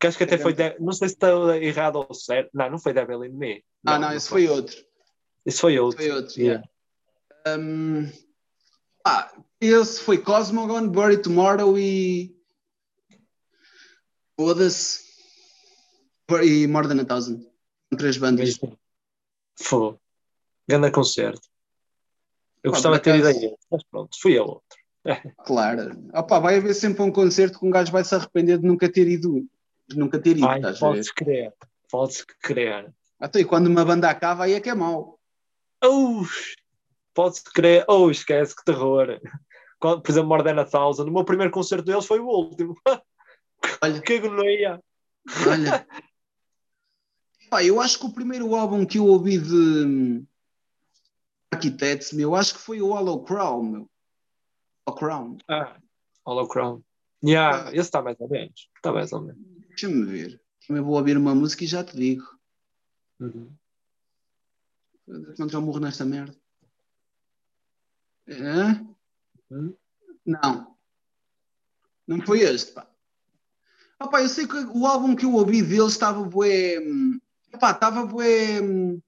Que acho que até foi. De... Não sei se está errado ou certo. Não, não foi Devil in Me. Ah, não, esse foi outro. Esse foi outro. Foi outro, Yeah. Um, ah, esse foi Cosmogon, Bury Tomorrow e. Foda-se. E More Than a Thousand. Três bandas. Foi. Grande concerto. Eu Pá, gostava de ter ido a acaso- ele, mas pronto, fui a outro. Claro. Opa, vai haver sempre um concerto que um gajo vai se arrepender de nunca ter ido. De nunca ter ido, Ai, estás a ver? crer, podes crer. Até e quando uma banda acaba, aí é que é mau. Oh, podes crer. Oh, esquece, que terror. Quando, por exemplo, More Than a Thousand, o meu primeiro concerto deles foi o último. Olha. que agonia. Olha. Pá, eu acho que o primeiro álbum que eu ouvi de Architects, meu, acho que foi o Hollow Crown, meu. Hollow Crown. Ah, Hollow Crown. Yeah, Ah. esse está mais ou menos. Está mais ou menos. Deixa-me ver. Também vou ouvir uma música e já te digo. Uhum. Quando já morro nesta merda. Hã? Hum? Não. Não foi este, pá. Pá, eu sei que o álbum que eu ouvi deles estava bué... hum, Pá, estava bué... hum,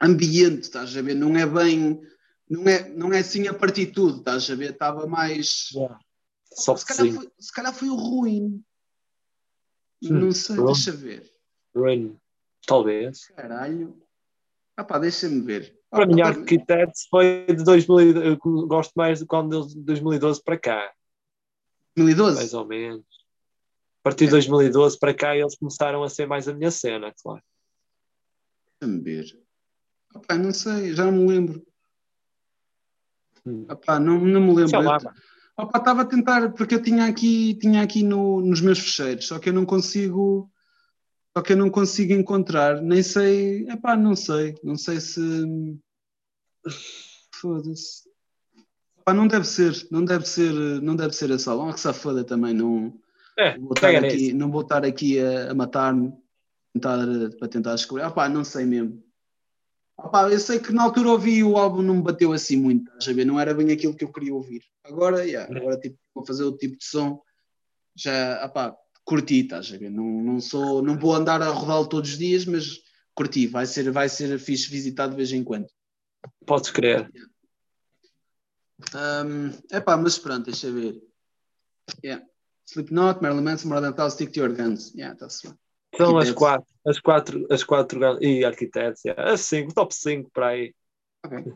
ambiente, estás a ver? Não é bem... Não é, não é assim a partitude, estás a ver? Estava mais... Yeah. Se calhar, foi, se calhar foi o ruim. Não sei, pronto. deixa ver. Rain, talvez. Caralho. Pá, deixa-me ver. Para mim, Architects foi de 2000, eu gosto mais de quando de 2012 para cá, 2012? mais ou menos. A partir de 2012 para cá, eles começaram a ser mais a minha cena, claro. Deixa-me ver. Ah pá, não sei, já não me lembro. Hum. Não, não me lembro. Sei lá, Eu- Ah pá, estava a tentar, porque eu tinha aqui, tinha aqui no, nos meus fecheiros, só que eu não consigo, só que eu não consigo encontrar, nem sei, não sei, não sei se, foda-se. Não deve ser, não deve ser, não deve ser álbum, Ah, que se foda também, não, É, vou estar aqui, não vou estar aqui a, a matar-me tentar, para tentar descobrir. Ah pá, não sei mesmo. Ah pá, eu sei que na altura ouvi o álbum não me bateu assim muito, estás a ver? Não era bem aquilo que eu queria ouvir. Agora, yeah, agora tipo, vou fazer outro tipo de som, já, ah pá, curti, estás a ver? Não, não, sou, não vou andar a rodá-lo todos os dias, mas curti, vai ser, vai ser fixe visitar de vez em quando. Podes crer. é pá, mas pronto, deixa ver. Yeah. Slipknot, Marilyn Manson, Modern Talk, Stick to Your Guns. Yeah, está-se bem. São as quatro, as quatro, as quatro e arquitetos, yeah. as cinco, top 5 para aí. Ok.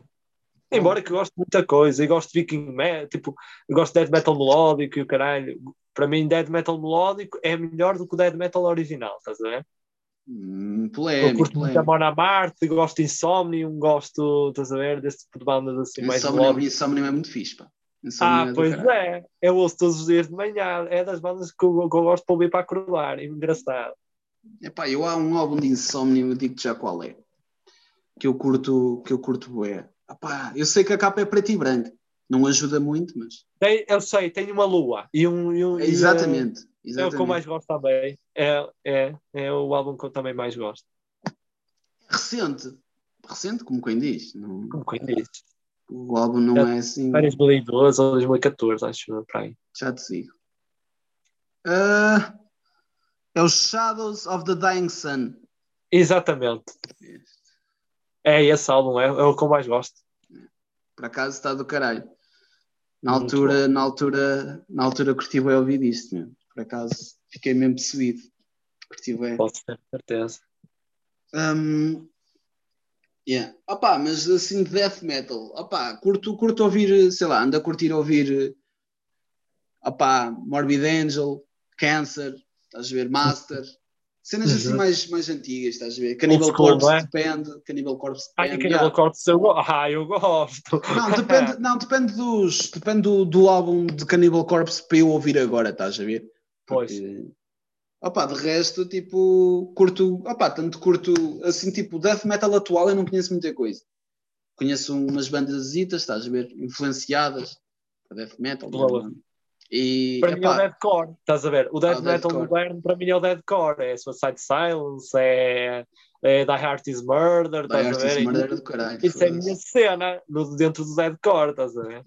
Embora que eu gosto de muita coisa, e gosto de Viking Metal, tipo, eu gosto de Dead Metal melódico e o caralho. Para mim, Dead Metal melódico é melhor do que o Dead Metal original, estás a ver? Hum, Eu polémico, curto muito a polémico. Mona Marte, gosto de Insomnium, gosto, estás a ver, desse tipo de bandas assim mais Insomnium, melódicas. Insomnium é muito fixe, pá. Ah, é pois é, eu ouço todos os dias de manhã, é das bandas que eu, que eu gosto de ouvir para acordar, engraçado. Epá, eu há um álbum de Insomnium, eu digo-te já qual é. Que eu curto, que eu curto bué. Epá, eu sei que a capa é preto e branco. Não ajuda muito, mas... Tem, eu sei, tem uma lua e um. E um e, Exatamente. É, é o exatamente. que eu mais gosto também. É, é, é o álbum que eu também mais gosto. Recente. Recente, como quem diz. Não- Como quem diz? O álbum não é assim... Foi 2012 ou 2014, acho eu, para aí. Já te sigo. Ah, é o Shadows of the Dying Sun. Exatamente. É esse álbum, é, é o que eu mais gosto. Por acaso está do caralho. Na Muito altura, na altura, na altura curti bem ouvir isto. Por acaso fiquei mesmo possuído. Curti bem. Posso ter certeza. Um, yeah. Opa, mas assim de death metal, opa, curto, curto ouvir, sei lá, ando a curtir ouvir opa, Morbid Angel, Cancer, estás a ver, Master, cenas assim mais, mais antigas, estás a ver, Cannibal Corpse é? depende, Cannibal Corpse depende. Cannibal yeah. Corpse eu gosto. Ah, eu gosto. Não, depende, não, depende dos, depende do, do álbum de Cannibal Corpse para eu ouvir agora, estás a ver? Pois. Opa, de resto, tipo, curto, opa, tanto curto, assim, tipo, death metal atual eu não conheço muita coisa. Conheço umas bandas estás a ver, influenciadas por death metal. Boa. né? E, Para mim é o epá, deathcore, estás a ver? O death Ah, metal moderno para mim é o deathcore, é Suicide Silence, é, é Die Heart is Murder, Die estás a Artist ver? Murder do caralho. Isso é a minha cena no, dentro do deathcore, estás a ver?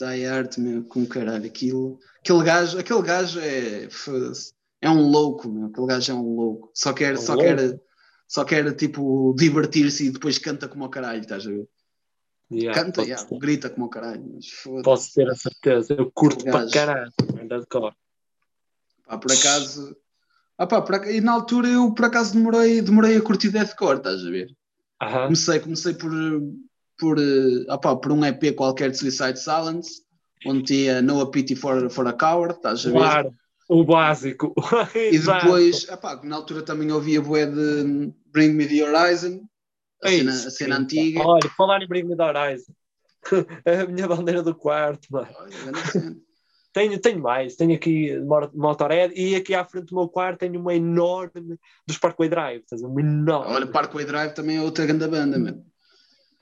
Die Art, meu, com caralho, aquilo, aquele gajo, aquele gajo é, foda-se, é um louco, meu, aquele gajo é um louco. Só quer, É um só louco. quer, só quer, tipo, divertir-se e depois canta como o caralho, estás a ver? Yeah, Canta, yeah, grita como o caralho, mas posso ter a certeza, eu curto para caralho, deathcore. Pá, por acaso. Ah, pá, por ac- E na altura eu por acaso demorei, demorei a curtir deathcore, estás a ver? Comecei, comecei por, por, eh, ah, pá, por um EP qualquer de Suicide Silence, onde tinha No A Pity for, for a Coward, estás a ver? Claro, o básico. E depois, ah, pá, na altura também ouvia bué de Bring Me the Horizon, a É cena, isso, a cena antiga. Olha, falar em Bring Me the Horizon. É a minha bandeira do quarto, mano. Olha. Tenho, tenho mais, tenho aqui Motorhead e aqui à frente do meu quarto tenho uma enorme dos Parkway Drive, estás uma enorme. Olha, Parkway Drive também é outra grande banda, mano.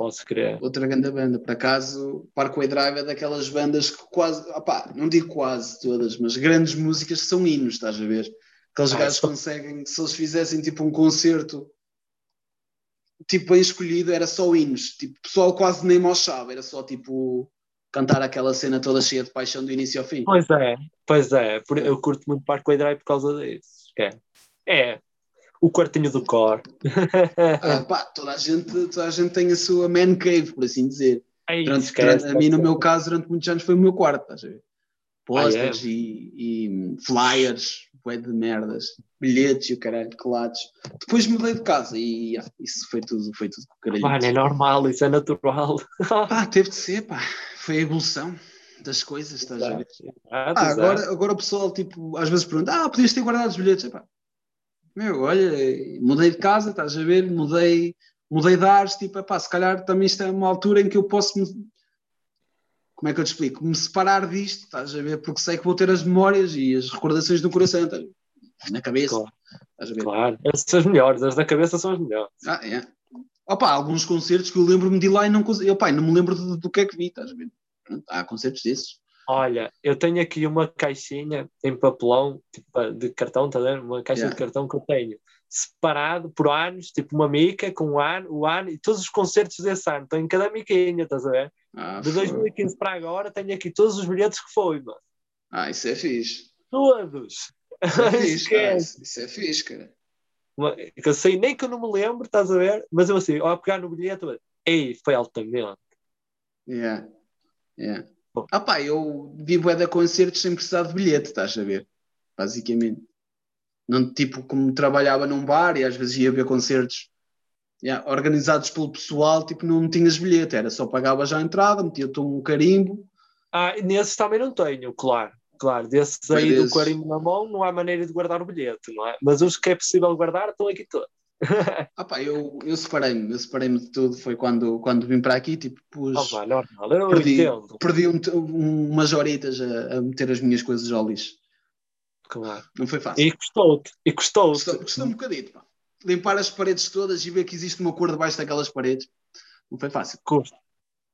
Posso crer. outra grande banda. Por acaso, Parkway Drive é daquelas bandas que quase, opá, não digo quase todas, mas grandes músicas são hinos, estás a ver? Aqueles Ah, gajos só- conseguem, se eles fizessem tipo um concerto tipo bem escolhido, era só hinos. Tipo, o pessoal quase nem mochava, era só tipo cantar aquela cena toda cheia de paixão do início ao fim. Pois é, pois é, eu curto muito Parkway Drive por causa disso. É, é o quartinho do core. Ah, pá, toda, a gente, toda a gente tem a sua man cave, por assim dizer. Aí, Durante, esquece, durante- a mim, no meu caso, durante muitos anos foi o meu quarto, estás a ver? Posters Ah, é? e, e flyers, bué de merdas, bilhetes e o caralho, colados. Depois mudei de casa e ah, isso foi tudo, foi tudo caralho. Mano, é normal, isso é natural. Pá, teve de ser, pá. Foi a evolução das coisas, estás a ver? Ah, Ah, agora, agora o pessoal, tipo, às vezes pergunta, ah, podias ter guardado os bilhetes. Epá, meu, olha, mudei de casa, estás a ver? Mudei, mudei de ares, tipo, epá, se calhar também isto é uma altura em que eu posso me... Como é que eu te explico? Me separar disto, estás a ver? Porque sei que vou ter as memórias e as recordações no coração, estás a ver? na cabeça, Claro. estás a ver? Claro, essas são as melhores, as da cabeça são as melhores. Ah, é. Opa, alguns concertos que eu lembro-me de lá e não consigo. Opa, não me lembro do, do que é que vi, estás a ver? Há concertos desses. Olha, eu tenho aqui uma caixinha em papelão, tipo, de cartão, tá vendo? Uma caixa Yeah. de cartão que eu tenho separado por anos, tipo uma mica com o ano, o ano e todos os concertos desse ano. Estou em cada miquinha, estás a ver? Ah, De foi. 2015 para agora tenho aqui todos os bilhetes que foi, mano. ah, isso é fixe. Todos. Isso é fixe, ah, isso, é fixe, cara. Uma- que eu sei nem que eu não me lembro, estás a ver? Mas eu assim, ao pegar no bilhete, ei, foi altamente. Yeah. Yeah. Ah pá, eu vivo é de concertos sem precisar de bilhete, estás a ver? Basicamente. Não, tipo, como trabalhava num bar e às vezes ia ver concertos yeah, organizados pelo pessoal, tipo, não tinhas bilhete, era só pagava já a entrada, metia-te um carimbo. Ah, nesses também não tenho, claro. Claro, desses aí do carimbo na mão não há maneira de guardar o bilhete, não é? Mas os que é possível guardar estão aqui todos. Ah pá, eu, eu separei-me, eu separei-me de tudo, foi quando, quando vim para aqui, tipo, pus, Oh, pá, normal, eu perdi, entendo. perdi um, um- umas horitas a, a meter as minhas coisas ao lixo. Claro. Não foi fácil. E custou-te, e custou-te. Custou, custou um bocadito, pá. Limpar as paredes todas e ver que existe uma cor debaixo daquelas paredes. Não foi fácil. Custa.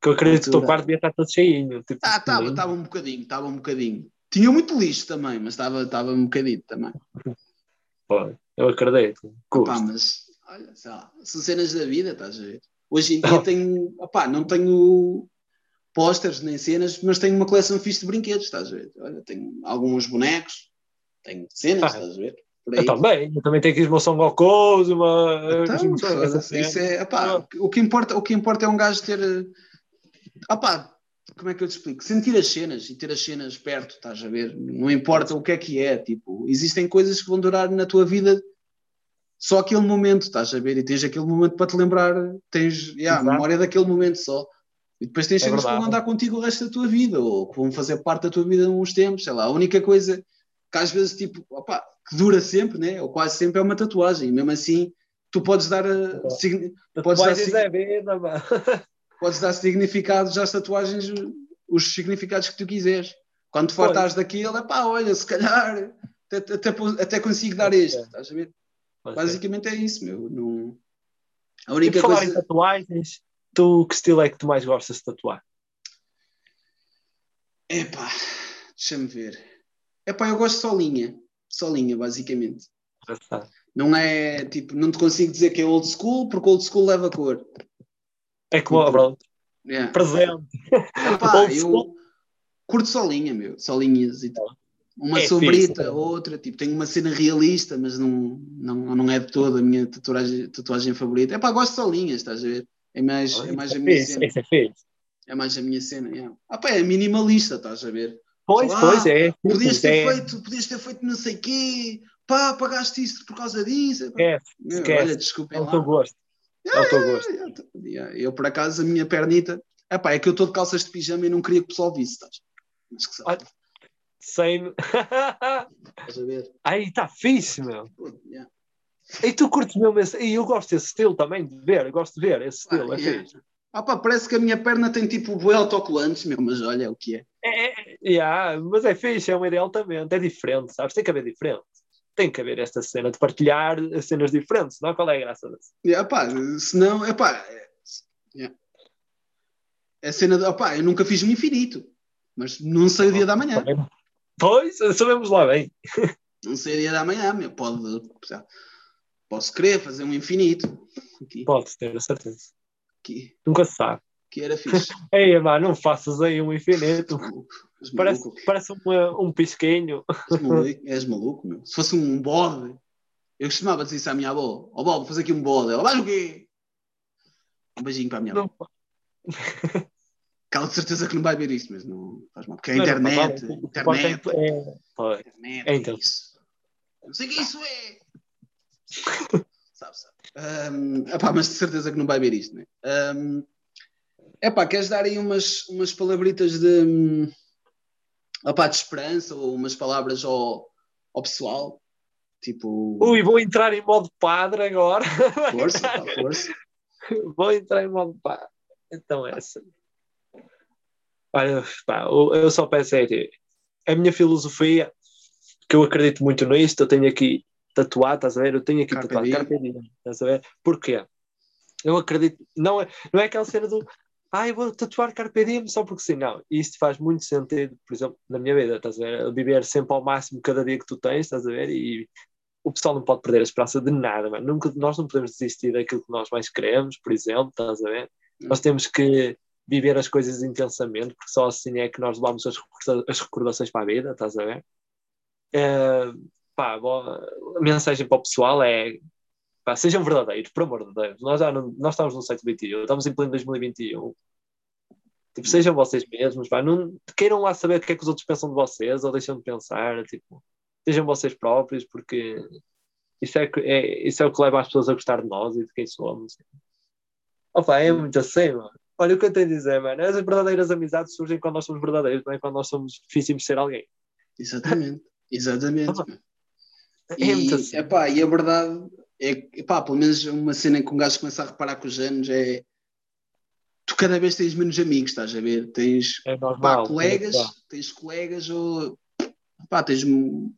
Que eu acredito que o teu quarto devia estar todo cheinho. Tipo, Ah, estava, lindo. estava um bocadinho, estava um bocadinho. Tinha muito lixo também, mas estava, estava um bocadinho também. Pô, Eu acredito. Custa. mas, olha, sei lá, são cenas da vida, estás a ver? Hoje em dia tenho, opá, não tenho pósteres nem cenas, mas tenho uma coleção fixe de brinquedos, estás a ver? Olha, tenho alguns bonecos, tenho cenas, Ah, estás a ver? Eu também, eu também tenho aqui uma São Goku, uma. Então, foda-se, cena. isso é, opá, o, que importa, o que importa é um gajo ter. Opá, como é que eu te explico? Sentir as cenas e ter as cenas perto, estás a ver? Não importa o que é que é, tipo, existem coisas que vão durar na tua vida só aquele momento, estás a ver? E tens aquele momento para te lembrar, tens yeah, a memória daquele momento só. E depois tens É cenas que vão andar contigo o resto da tua vida, ou que vão fazer parte da tua vida uns tempos, sei lá. A única coisa que às vezes, tipo, opá, que dura sempre, né? ou quase sempre, é uma tatuagem. E mesmo assim, tu podes dar, a, signi- podes dar, sig- é vida. podes dar significados às tatuagens, os significados que tu quiseres. Quando Pois. fartares daquilo, é pá, olha, se calhar até, até, até consigo dar este, estás a ver? Basicamente é isso, meu. Não... A E única por falar em coisa. tatuagens, tu que estilo é que tu mais gostas de tatuar? Epá, deixa-me ver. Epá, eu gosto só linha. Só linha, basicamente. Não é tipo, não te consigo dizer que é old school, porque old school leva cor. É como, Tipo, pronto, Yeah. presente. Epá, eu curto só linha, meu. Só linhas e tal. Uma É sombrita, fixe. outra, tipo, tenho uma cena realista, mas não, não, não é de toda a minha tatuagem, tatuagem favorita. Epá, gosto só linhas, estás a ver? É mais, é mais a é minha fixe, cena. isso é fixe. É mais a minha cena. Yeah. Ah, pá, é minimalista, estás a ver? Pois, Ah, pois, é. Podias ter, é, feito, podias ter feito não sei quê, pá, pagaste isto por causa disso. É, Meu, esquece. olha, desculpem é o teu gosto. É o teu gosto. Yeah, yeah. Eu, por acaso, a minha pernita, epá, é que eu estou de calças de pijama e não queria que o pessoal visse, estás? Mas que sabe. Sem. estás a ver? Aí está fixe, meu. Yeah. E tu curtes mesmo esse. E eu gosto desse estilo também de ver. Eu gosto de ver esse estilo. Ah, é yeah. fixe. Ah, pá, parece que a minha perna tem tipo boi autocolantes, meu, mas olha é o que é. É, é, yeah, mas é fixe, é uma ideia altamente. É diferente, sabes? Tem que haver diferente. Tem que haver esta cena de partilhar cenas diferentes, não? Qual é a graça disso? Yeah, pá, senão, é pá, é, yeah. é cena de, opá, eu nunca fiz um infinito, mas não sei o dia da manhã. Pois, sabemos lá bem. Não sei o dia da manhã, meu, pode, posso querer fazer um infinito. Aqui, Pode ter a certeza. aqui, Nunca se sabe. Aqui era fixe. Ei, mano, não faças aí um infinito. Parece, parece um, um pisquinho. és maluco, és maluco, meu. Se fosse um bode, eu costumava dizer isso à minha avó: Ó, oh, bode, fazer aqui um bode. Ela, vais o quê? Um beijinho para a minha avó. Não, Aquela de certeza que não vai ver isto, mas não faz mal. Porque a Não, não internet, faz mal. internet, É, internet, É, então. isso. não sei o que isso é. sabe, sabe. Um, epá, mas de certeza que não vai ver isto, né? Um, epá, queres dar aí umas, umas palabritas de, epá, de esperança ou umas palavras ao, ao pessoal? Tipo. Ui, vou entrar em modo padre agora. Força, pá, força. Vou entrar em modo padre. Então, é essa. Olha, pá, eu só peço é a minha filosofia, que eu acredito muito nisto, eu tenho aqui tatuado, estás a ver? Eu tenho aqui Carpe tatuado, diem. Carpe diem, estás a ver? Porquê? Eu acredito, não é, não é aquela cena do ah, eu vou tatuar Carpe Diem só porque sim, não. Isto faz muito sentido, por exemplo, na minha vida, estás a ver? Viver sempre ao máximo cada dia que tu tens, estás a ver? E o pessoal não pode perder a esperança de nada, mano. Nunca, nós não podemos desistir daquilo que nós mais queremos, por exemplo, estás a ver? Nós temos que viver as coisas intensamente, porque só assim é que nós levamos as, as recordações para a vida, estás a ver? Eh, pá, bom, a mensagem para o pessoal é pá, sejam verdadeiros, por amor de Deus. Nós, já não, nós estamos no século XXI, estamos em pleno 2021. Tipo, sejam vocês mesmos, pá, não queiram lá saber o que é que os outros pensam de vocês ou deixam de pensar, tipo, sejam vocês próprios, porque isso é, é, isso é o que leva as pessoas a gostar de nós e de quem somos. Opa, é muito assim, mano. Olha o que eu tenho a dizer, mano. As verdadeiras amizades surgem quando nós somos verdadeiros, não é quando nós somos difíceis de ser alguém. Exatamente, exatamente. É muito E, assim. epá, e a verdade é epá, pelo menos uma cena que um gajo começa a reparar com os anos é tu cada vez tens menos amigos, estás a ver? Tens É pá, normal. colegas, é normal. tens colegas ou pá, tens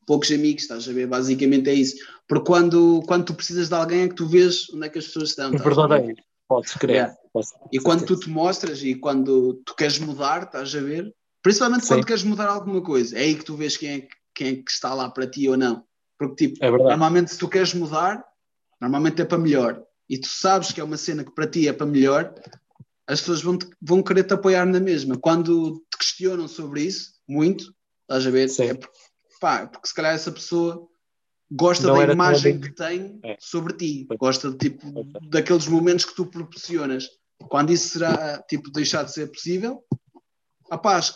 poucos amigos, estás a ver? Basicamente é isso. Porque quando, quando tu precisas de alguém é que tu vês onde é que as pessoas estão. Verdadeiro. Podes crer. Yeah. Posso- E quando tu te mostras e quando tu queres mudar, estás a ver? Principalmente quando Sim. queres mudar alguma coisa, é aí que tu vês quem é, que- quem é que está lá para ti ou não. Porque, tipo, É normalmente se tu queres mudar, normalmente é para melhor. E tu sabes que é uma cena que para ti é para melhor, as pessoas vão, vão querer te apoiar na mesma. Quando te questionam sobre isso, muito, estás a ver? Sim. É porque, pá, porque se calhar essa pessoa gosta Não da imagem que tem É. sobre ti, gosta de, tipo, Pois daqueles momentos que tu proporcionas. Quando isso será tipo deixar de ser possível, rapaz,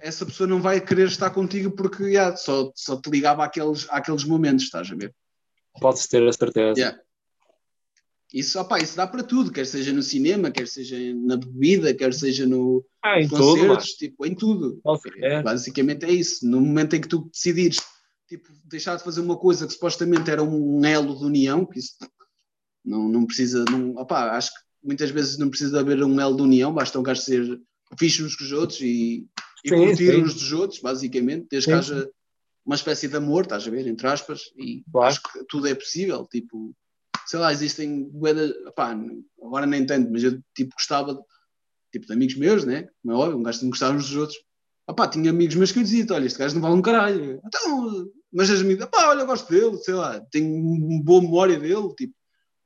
essa pessoa não vai querer estar contigo porque yeah, só, só te ligava àqueles, àqueles momentos, estás a ver? Podes ter a certeza. Yeah. Isso, opá, isso dá para tudo, quer seja no cinema, quer seja na bebida, quer seja no Ah, em nos tudo, concertos, tipo, em tudo. Crer. Basicamente é isso. No momento em que tu decidires tipo, deixar de fazer uma coisa que supostamente era um elo de união, que isso não, não precisa, não, opá, acho que muitas vezes não precisa de haver um elo de união, basta um gajo ser fixe uns com os outros e, e Sim, curtir sim. uns dos outros, basicamente, desde Sim, que haja uma espécie de amor, estás a ver, entre aspas, e Claro. acho que tudo é possível, tipo, sei lá, existem, opá, agora nem tanto, mas eu tipo gostava tipo, de amigos meus, né, como é óbvio, um gajo que gostar uns dos outros, opá, tinha amigos meus que eu dizia, olha, este gajo não vale um caralho, então, mas as amigas, opá, olha, eu gosto dele, sei lá, tenho uma boa memória dele, tipo,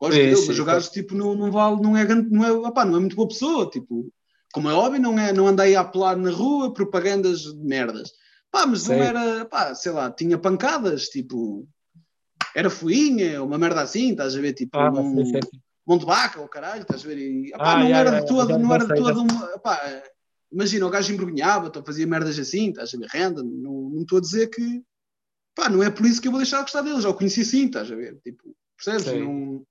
gosto dele, sim, mas o gajo, tipo, não, não vale, não é, grande- não é, opá, não é muito boa pessoa, tipo, como é óbvio, não, é, não andei a apelar na rua propagandas de merdas. Pá, mas não Sim. era, pá, sei lá, tinha pancadas, tipo, era fuinha, uma merda assim, estás a ver, tipo, Ah, um, de ou caralho, estás a ver, e, pá, Ah, não era de todo, não era de sei, já. todo uma, pá, imagina, o gajo embrulhava, ou fazia merdas assim, estás a ver, renda, não não estou a dizer que, pá, não é por isso que eu vou deixar de gostar deles, já o conheci assim, estás a ver, tipo, percebes, Sim. não,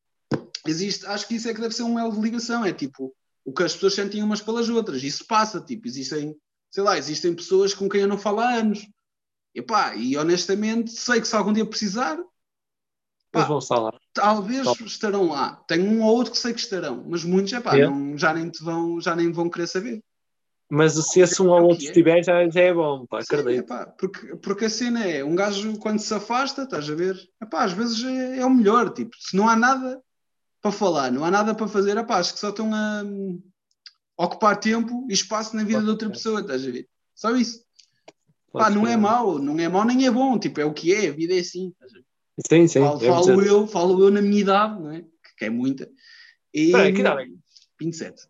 existe, acho que isso é que deve ser um elo de ligação, é tipo, o que as pessoas sentem umas pelas outras, isso passa, tipo, existem, sei lá, existem pessoas com quem eu não falo há anos, e pá, e honestamente sei que se algum dia precisar, pá, vão lá. talvez Top. estarão lá, tenho um ou outro que sei que estarão, mas muitos, é pá, É. não, já nem te vão, já nem vão querer saber. Mas se esse um É ou o outro é. estiver, já, já é bom, pá, Sim, acredito. epá, porque, porque a cena é, um gajo quando se afasta, estás a ver, epá, às vezes é, é o melhor, tipo, se não há nada para falar, não há nada para fazer, epá, acho que só estão a ocupar tempo e espaço na vida de outra pessoa, estás a ver? Só isso. Pá, não é mau, não é mau nem é bom, tipo, é o que é, a vida é assim. Sim, sim. Falo, é falo eu, falo eu na minha idade, não é? Que é muita. E, Espera aí, que idade é que- 27.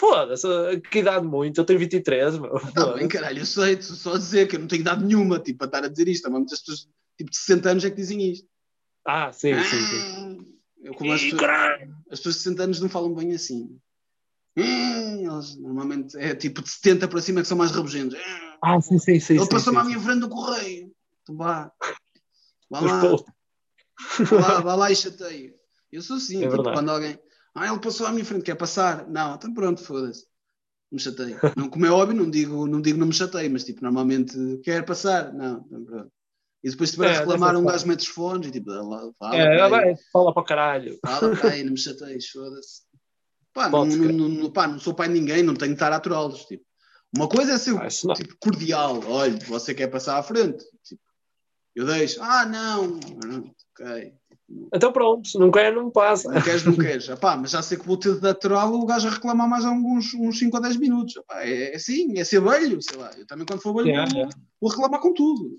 Foda-se, que idade muito, eu tenho 23, meu. Tá bem, caralho, eu sei, só a dizer que eu não tenho idade nenhuma, tipo, para estar a dizer isto, há muitas pessoas, tipo, de 60 anos é que dizem isto. Ah, sim, sim, sim. Ah, Eu, como as, Ih, pessoas, as pessoas de 60 anos não falam bem assim. Eles normalmente é tipo de 70 para cima que são mais rabugentos. Ah, sim, sim, sim. Ele passou-me à minha frente do correio. Vá. Vá lá, vá lá, vá lá e chateio. Eu sou assim, É tipo, quando alguém. Ah, ele passou à minha frente, quer passar? Não, então pronto, foda-se. Me chateio. Não, como é óbvio, não digo, não digo não me chateio, mas tipo, normalmente quer passar? Não, então pronto. E depois se tiver É, a reclamar, um gajo mete os fones e tipo, fala, É, vai, fala para o caralho. fala não me chateies, foda-se. Pá, não, não, não, pá, não sou pai de ninguém, não tenho que estar a aturá-los. Tipo. Uma coisa é ser Ah, tipo, cordial, olha, você quer passar à frente. Tipo, eu deixo, ah, não, ok. Então pronto, não quer, não passa. Não queres, não queres. Epá, mas já sei que vou ter de aturar o gajo a reclamar mais alguns uns 5 ou 10 minutos. Epá, é, é assim, é ser velho, sei lá. Eu também quando for velho Yeah, vou, yeah. vou reclamar com tudo.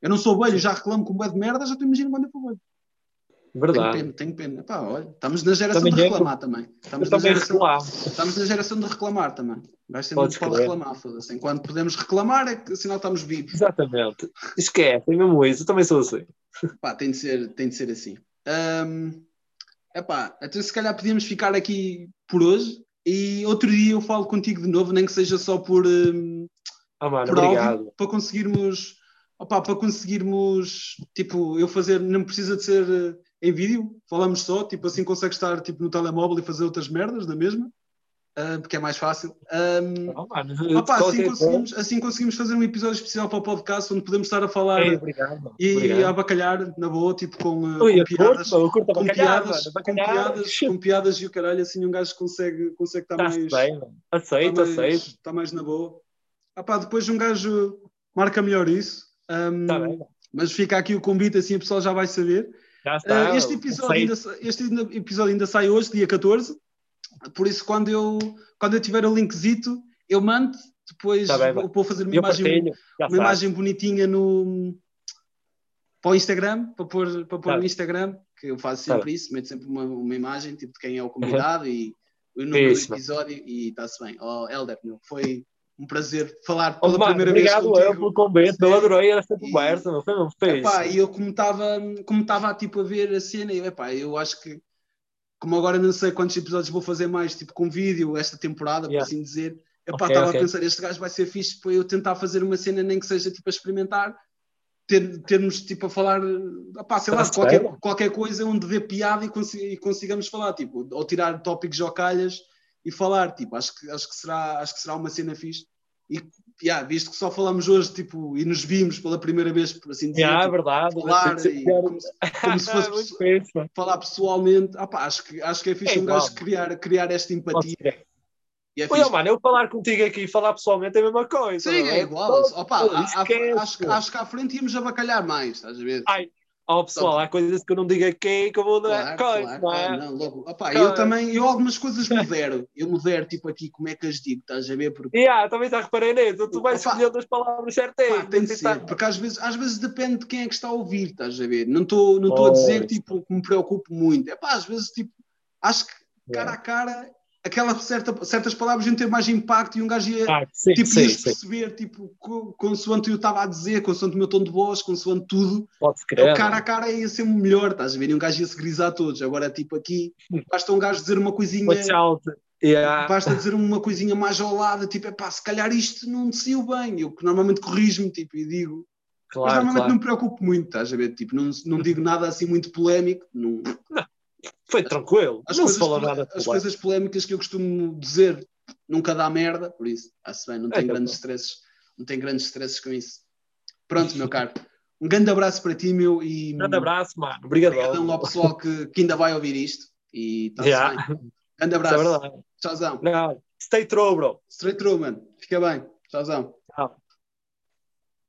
Eu não sou velho, já reclamo com bué de merda, já te imagino quando eu for velho. Tenho Verdade. pena, tenho pena. Epá, olha, estamos na geração Também de é, reclamar também. Eu Estamos na, também geração, estamos na geração de reclamar também. O gajo sempre Podes pode crer. reclamar, foda-se. Enquanto podemos reclamar, é que sinal estamos vivos. Exatamente. Esquece, é mesmo isso. Eu também sou assim. Pá, tem de ser, tem de ser assim. Hum, epá, então se calhar podíamos ficar aqui por hoje e outro dia eu falo contigo de novo, nem que seja só por, hum, Ah, mano, por obrigado. para conseguirmos, opá, para conseguirmos, tipo, eu fazer, não precisa de ser em vídeo, falamos só, tipo, assim consegues estar tipo, no telemóvel e fazer outras merdas da mesma, ah, porque é mais fácil. Hum, Ah, mano, opá, assim, conseguimos, assim conseguimos fazer um episódio especial para o podcast onde podemos estar a falar. Ei, obrigado. e obrigado. a bacalhar, na boa, tipo com, Ui, com piadas, curto, curto com bacalhau, piadas, mano. com piadas, com piadas e o caralho, assim um gajo consegue, consegue estar mais, bem, Aceito, mais, aceito. está mais na boa. Pá, depois um gajo marca melhor isso. Está Tá bem, mas fica aqui o convite, assim o pessoal já vai saber. Já está. Ah, este, episódio ainda, este episódio ainda sai hoje, dia 14. Por isso, quando eu, quando eu tiver o linkzito, eu mando. Depois Tá bem, vou, vou fazer uma imagem partilho. Uma imagem bonitinha no para o Instagram, para pôr, para pôr Tá. no Instagram, que eu faço Tá sempre isso, meto sempre uma, uma imagem tipo de quem é o convidado e o número do episódio e está-se bem. Oh, Helder, foi um prazer falar Oh, pela mano, primeira obrigado vez contigo. pelo convite, eu adorei esta E- conversa, meu. foi mesmo fixe. Epá, e eu como estava como estava tipo a ver a cena, eu, epá, eu acho que como agora não sei quantos episódios vou fazer mais, tipo com vídeo esta temporada, por Yeah. assim dizer, epá, estava ok. a pensar, este gajo vai ser fixe para eu tentar fazer uma cena nem que seja tipo a experimentar, ter, termos tipo a falar, epá, sei lá, qualquer, qualquer coisa onde dê piada e, consi- e consigamos falar, tipo, ou tirar tópicos ou calhas e falar, tipo, acho que, acho que, será, acho que será uma cena fixe. E, yeah, visto que só falamos hoje, tipo, e nos vimos pela primeira vez, por assim dizer, é tipo, verdade. falar e como, se- como se fosse pessoa- falar pessoalmente, ah, pá, acho, que, acho que é fixe É um gajo criar, criar esta empatia. E é Olha, mano, eu falar contigo aqui e falar pessoalmente é a mesma coisa. Sim, não é igual. Opa, a- a- esquece. acho, que- acho que à frente íamos abacalhar mais, estás a ver? Ai, ó pessoal, há coisas que eu não digo aqui que eu vou dar Claro, coisa, claro, não é? não, logo. Opa, Claro. eu também, eu algumas coisas modero. Eu modero, tipo aqui, como é que as digo, estás a ver? Porque E ah, também já reparei nisso, tu vais Opa. escolhendo as palavras pá, certinhas. tem de assim, tá. ser, porque às vezes, às vezes depende de quem é que está a ouvir, estás a ver? Não estou não estou a dizer tipo, que me preocupo muito. É pá, às vezes, tipo, acho que cara É. a cara, aquela certa, certas palavras iam ter mais impacto e um gajo ia. Ah, sim, tipo, sim, sim, perceber, tipo, co- consoante eu estava a dizer, consoante o meu tom de voz, consoante tudo, pode o cara a cara ia ser melhor, estás a ver? E um gajo ia se grisar todos. Agora, tipo, aqui, basta um gajo dizer uma coisinha. Yeah. basta dizer uma coisinha mais ao lado, tipo, é pá, se calhar isto não desceu bem. Eu que normalmente corrijo-me, tipo, e digo, mas Claro, normalmente claro. não me preocupo muito, estás a ver? Tipo, não, não digo nada assim muito polémico, não, Foi tranquilo. as, não coisas, se falou nada as coisas polémicas que eu costumo dizer nunca dá merda, por isso, está-se bem, não É, tem grandes bom. stresses, não tem grandes stresses com isso. Pronto, meu caro. Um grande abraço para ti, meu, e Grande abraço, mano. Obrigadão. obrigadão ao pessoal que, que ainda vai ouvir isto. E está-se Yeah. bem. Grande é abraço. verdade. Tchauzão. Não, stay true, bro. Straight through, mano. Fica bem. Tchauzão. Tchau.